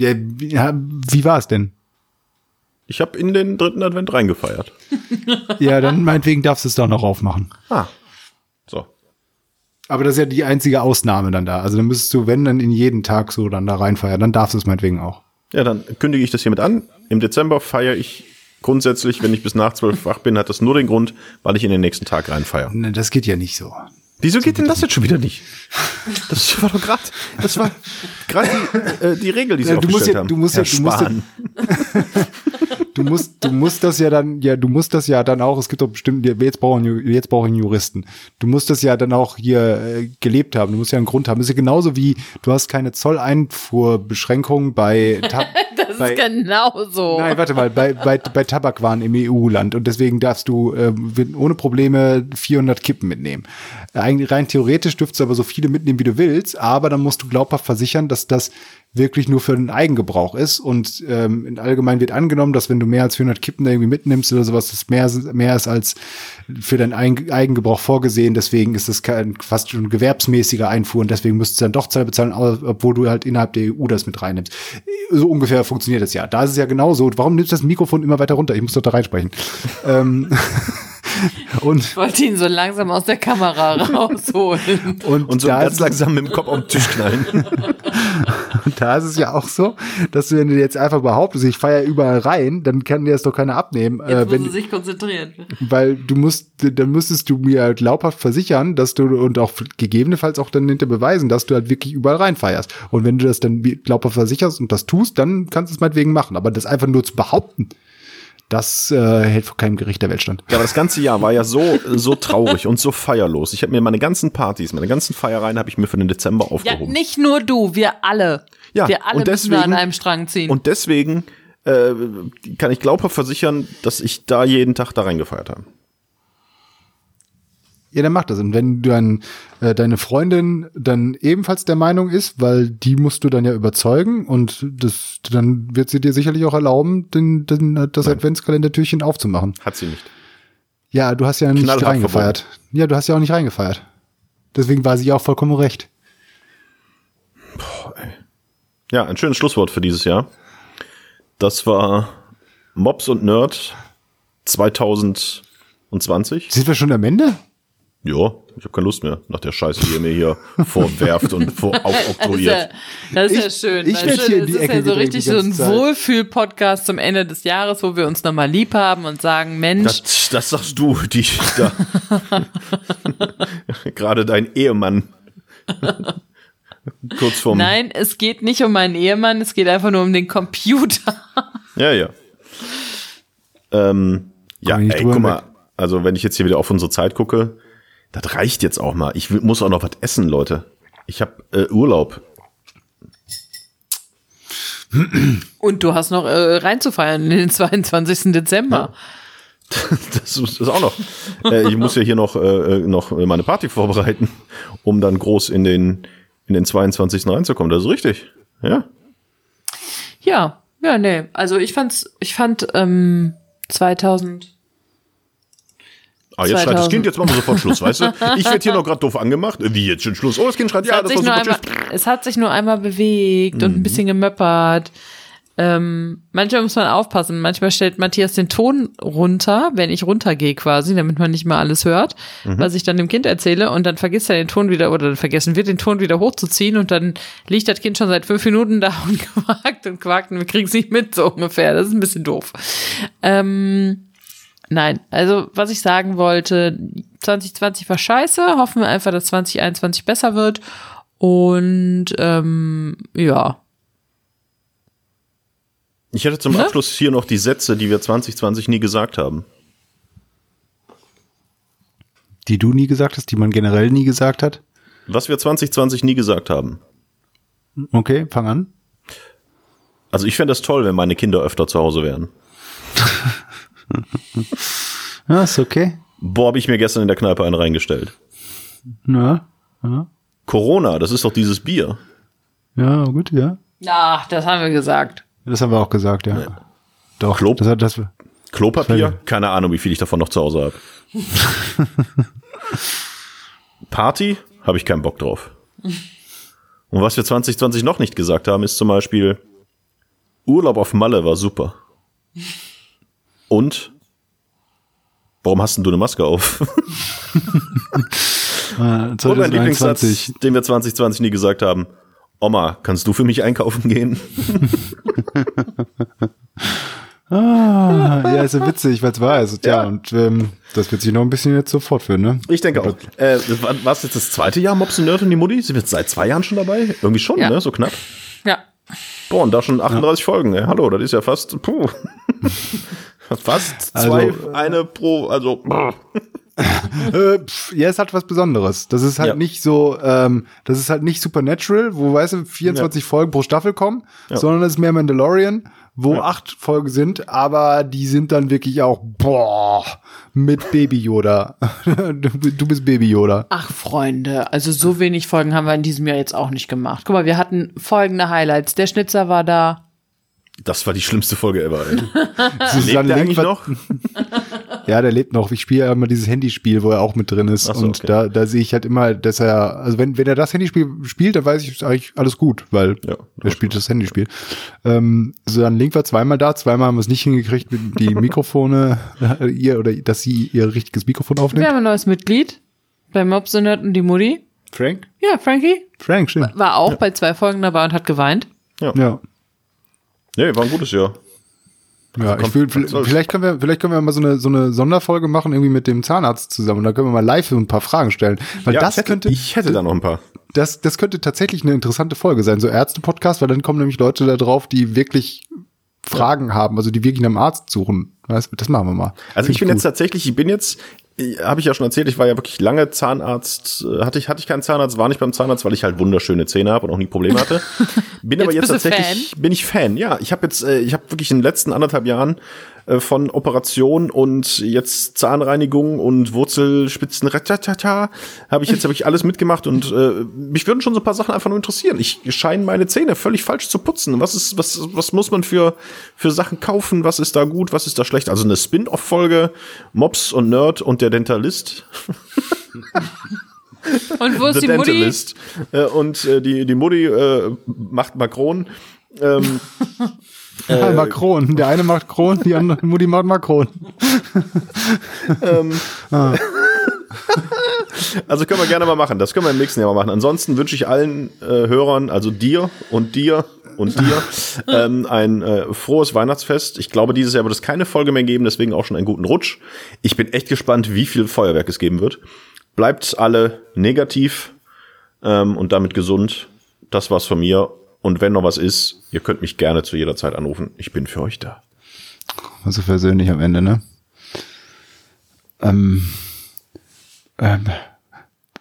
Ja, wie, ja, wie war es denn? Ich habe in den dritten Advent reingefeiert. ja, dann meinetwegen darfst du es doch noch aufmachen. Ah. So. Aber das ist ja die einzige Ausnahme dann da. Also dann müsstest du, wenn, dann in jeden Tag so dann da reinfeiern. Dann darfst du es meinetwegen auch. Ja, dann kündige ich das hiermit an. Im Dezember feiere ich grundsätzlich, wenn ich bis nach zwölf wach bin, hat das nur den Grund, weil ich in den nächsten Tag reinfeiere. Ne, das geht ja nicht so. Wieso geht denn das jetzt schon wieder nicht? Das war doch gerade, das war gerade die, äh, die Regel, die sie ja, du musst ja, Du musst ja, du musst ja, du musst, du musst das ja dann, ja, du musst das ja dann auch, es gibt doch bestimmt, jetzt brauchen, jetzt brauchen Juristen. Du musst das ja dann auch hier äh, gelebt haben. Du musst ja einen Grund haben. Das ist ja genauso wie, du hast keine Zolleinfuhrbeschränkung bei, Tab Das bei, ist genau so. Nein, warte mal, bei, bei, bei Tabakwaren im EU-Land und deswegen darfst du äh, ohne Probleme 400 Kippen mitnehmen. Eigentlich rein theoretisch dürftest du aber so viele mitnehmen, wie du willst, aber dann musst du glaubhaft versichern, dass das wirklich nur für den Eigengebrauch ist. Und ähm, in allgemein wird angenommen, dass wenn du mehr als 400 Kippen irgendwie mitnimmst oder sowas, das mehr, mehr ist als für deinen Eigengebrauch vorgesehen. Deswegen ist das kein, fast schon gewerbsmäßiger Einfuhr und deswegen müsstest du dann doch Zoll bezahlen, obwohl du halt innerhalb der EU das mit reinnimmst. So ungefähr funktioniert das ja. Da ist es ja genauso. Warum nimmst du das Mikrofon immer weiter runter? Ich muss doch da reinsprechen. ähm, Und ich wollte ihn so langsam aus der Kamera rausholen. Und, und so ganz langsam mit dem Kopf auf den Tisch knallen. und da ist es ja auch so, dass du, wenn du jetzt einfach behauptest, ich feiere überall rein, dann kann dir das doch keiner abnehmen. Jetzt äh, wenn, muss sich konzentrieren. Weil du musst, dann müsstest du mir halt glaubhaft versichern, dass du und auch gegebenenfalls auch dann hinter beweisen, dass du halt wirklich überall rein feierst. Und wenn du das dann glaubhaft versicherst und das tust, dann kannst du es meinetwegen machen. Aber das einfach nur zu behaupten, Das äh, hält vor keinem Gericht der Welt stand. Ja, aber das ganze Jahr war ja so, so traurig und so feierlos. Ich habe mir meine ganzen Partys, meine ganzen Feiereien habe ich mir für den Dezember Ja, aufgehoben. nicht nur du, wir alle. Ja, wir alle und müssen da deswegen- an einem Strang ziehen. Und deswegen äh, kann ich glaubhaft versichern, dass ich da jeden Tag da reingefeiert habe. Ja, dann mach das. Und wenn dein, äh, deine Freundin dann ebenfalls der Meinung ist, weil die musst du dann ja überzeugen und das, dann wird sie dir sicherlich auch erlauben, den, den, das Adventskalendertürchen aufzumachen. Hat sie nicht. Ja, du hast ja nicht Knallhart reingefeiert. Ja, du hast ja auch nicht reingefeiert. Deswegen war sie auch vollkommen recht. Ja, ein schönes Schlusswort für dieses Jahr. Das war Mops und Nerd 2020. Sind wir schon am Ende? Ja, ich habe keine Lust mehr nach der Scheiße, die ihr mir hier vorwerft und vor das ist ja, aufoktroyiert. das ist ja Ich- schön. ich weil werd schön, hier in das die ist Ecke ja so richtig so ein. Wohlfühl-Podcast zum Ende des Jahres, wo wir uns nochmal lieb haben und sagen, Mensch, Das, das sagst du, die da. Gerade dein Ehemann. Kurz vorm. nein, es geht nicht um meinen Ehemann, es geht einfach nur um den Computer. Ja, ja. Ähm, ja, ich ey, guck mal, also wenn ich jetzt hier wieder auf unsere Zeit gucke, das reicht jetzt auch mal. Ich will, muss auch noch was essen, Leute. Ich habe äh, Urlaub. Und du hast noch äh, reinzufeiern in den 22. Dezember. Das ist auch noch. äh, ich muss ja hier noch, äh, noch meine Party vorbereiten, um dann groß in den, in den 22. reinzukommen. Das ist richtig. Ja. Ja, ja, nee. Also ich fand's, ich fand ähm, 2000. Ah, jetzt schreit das 2000. Kind, jetzt machen wir sofort Schluss, weißt du? Ich werde hier noch gerade doof angemacht. Wie jetzt schon Schluss? Oh, das Kind schreit, Es, ja, das war nur super. einmal, es hat sich nur einmal bewegt und ein bisschen gemöppert. Ähm, manchmal muss man aufpassen. Manchmal stellt Matthias den Ton runter, wenn ich runtergehe quasi, damit man nicht mal alles hört, was ich dann dem Kind erzähle. Und dann vergisst er den Ton wieder, oder dann vergessen wir den Ton wieder hochzuziehen. Und dann liegt das Kind schon seit fünf Minuten da und quakt und quakt und wir kriegen es nicht mit, so ungefähr. Das ist ein bisschen doof. Ähm, Nein, also was ich sagen wollte, 2020 war scheiße, hoffen wir einfach, dass 2021 besser wird. Und ähm, ja, Ich hätte zum Ne? Abschluss hier noch die Sätze, die wir 2020 nie gesagt haben. Die du nie gesagt hast, die man generell nie gesagt hat. Was wir 2020 nie gesagt haben. Okay, fang an. Also ich fände das toll, wenn meine Kinder öfter zu Hause wären. Ja, ist okay. Boah, habe ich mir gestern in der Kneipe einen reingestellt. Ja, ja, Corona, das ist doch dieses Bier. ja gut, ja. ach, das haben wir gesagt. Das haben wir auch gesagt, ja. Doch, Klo- das hat das. Klopapier, keine Ahnung, wie viel ich davon noch zu Hause habe. Party, habe ich keinen Bock drauf. Und was wir 2020 noch nicht gesagt haben, ist zum Beispiel, Urlaub auf Malle war super. Und warum hast denn du eine Maske auf? Äh, Und mein Lieblingssatz, 2021. den wir 2020 nie gesagt haben. Oma, kannst du für mich einkaufen gehen? Ah, ja, ist ja witzig, weil es wahr ist. Ja, Ja. und ähm, das wird sich noch ein bisschen jetzt so fortführen, ne? Ich denke auch. Äh, war es jetzt das zweite Jahr Mops und Nerd und die Mutti? Sind wir jetzt seit zwei Jahren schon dabei? Irgendwie schon, Ja. ne? So knapp. Ja. Boah, und da schon 38 Folgen. Ey. Hallo, das ist ja fast, puh. fast zwei, Also, eine pro, also. Äh, ja, es hat was Besonderes. Das ist halt Ja. nicht so, ähm, das ist halt nicht Supernatural, wo, weißt du, 24 Folgen pro Staffel kommen, sondern es ist mehr Mandalorian, wo acht Folgen sind, aber die sind dann wirklich auch, boah, mit Baby Yoda. du, du bist Baby Yoda. Ach, Freunde, also so wenig Folgen haben wir in diesem Jahr jetzt auch nicht gemacht. Guck mal, wir hatten folgende Highlights. Der Schnitzer war da. Das war die schlimmste Folge ever, ey. Susanne Lebt der Link eigentlich noch? Ja, der lebt noch. Ich spiele ja immer dieses Handyspiel, wo er auch mit drin ist. So, und okay. da, da sehe ich halt immer, dass er, also wenn, wenn er das Handyspiel spielt, dann weiß ich, eigentlich alles gut, weil Ja, er spielt das Handyspiel. Ähm, so dann Link war zweimal da, zweimal haben wir es nicht hingekriegt, mit die Mikrofone, äh, ihr oder dass sie ihr richtiges Mikrofon Wir aufnimmt. haben ein neues Mitglied bei Mobs und Nerd und die Mutti. Frank? Ja, Frankie Frank, stimmt. war auch bei zwei Folgen dabei und hat geweint. Ja. Nee, war ein gutes Jahr. Ja, komm, ich will, vielleicht können wir, vielleicht können wir mal so eine, so eine Sonderfolge machen, irgendwie mit dem Zahnarzt zusammen. Und da können wir mal live ein paar Fragen stellen. Weil Ja, das hätte, könnte, ich hätte da noch ein paar. das, das könnte tatsächlich eine interessante Folge sein, so Ärzte-Podcast, weil dann kommen nämlich Leute da drauf, die wirklich Fragen haben, also die wirklich nach einem Arzt suchen. Weißt, das machen wir mal. Also Find ich bin gut. jetzt tatsächlich, ich bin jetzt habe ich ja schon erzählt, ich war ja wirklich lange Zahnarzt, äh, hatte ich, hatte ich keinen Zahnarzt, war nicht beim Zahnarzt, weil ich halt wunderschöne Zähne habe und auch nie Probleme hatte. Bin jetzt aber jetzt tatsächlich, Fan? bin ich Fan, ja. Ich habe jetzt, äh, ich habe wirklich in den letzten anderthalb Jahren äh, von Operation und jetzt Zahnreinigung und Wurzelspitzen, habe ich jetzt habe ich alles mitgemacht und äh, mich würden schon so ein paar Sachen einfach nur interessieren. Ich scheine meine Zähne völlig falsch zu putzen. Was ist, was, was muss man für, für Sachen kaufen? Was ist da gut? Was ist da schlecht? Also eine Spin-off-Folge, Mops und Nerd und der Dentalist. Und wo ist The die Dentalist. Mutti? Äh, und äh, die, die Mutti äh, macht Macron. Ähm, äh, Macron. Der eine macht Kron, die andere Mutti macht Macron. ähm, ah. Also können wir gerne mal machen. Das können wir im nächsten Jahr mal machen. Ansonsten wünsche ich allen äh, Hörern, also dir und dir und dir, ähm, ein äh, frohes Weihnachtsfest. Ich glaube, dieses Jahr wird es keine Folge mehr geben, deswegen auch schon einen guten Rutsch. Ich bin echt gespannt, wie viel Feuerwerk es geben wird. Bleibt alle negativ ähm, und damit gesund. Das war's von mir. Und wenn noch was ist, ihr könnt mich gerne zu jeder Zeit anrufen. Ich bin für euch da. Also persönlich am Ende, ne? Ähm, ähm,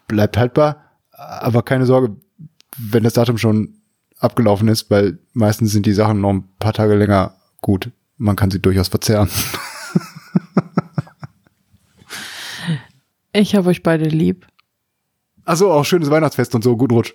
bleibt haltbar, aber keine Sorge, wenn das Datum schon abgelaufen ist, weil meistens sind die Sachen noch ein paar Tage länger gut. Man kann sie durchaus verzehren. Ich habe euch beide lieb. Also auch schönes Weihnachtsfest und so. Guten Rutsch.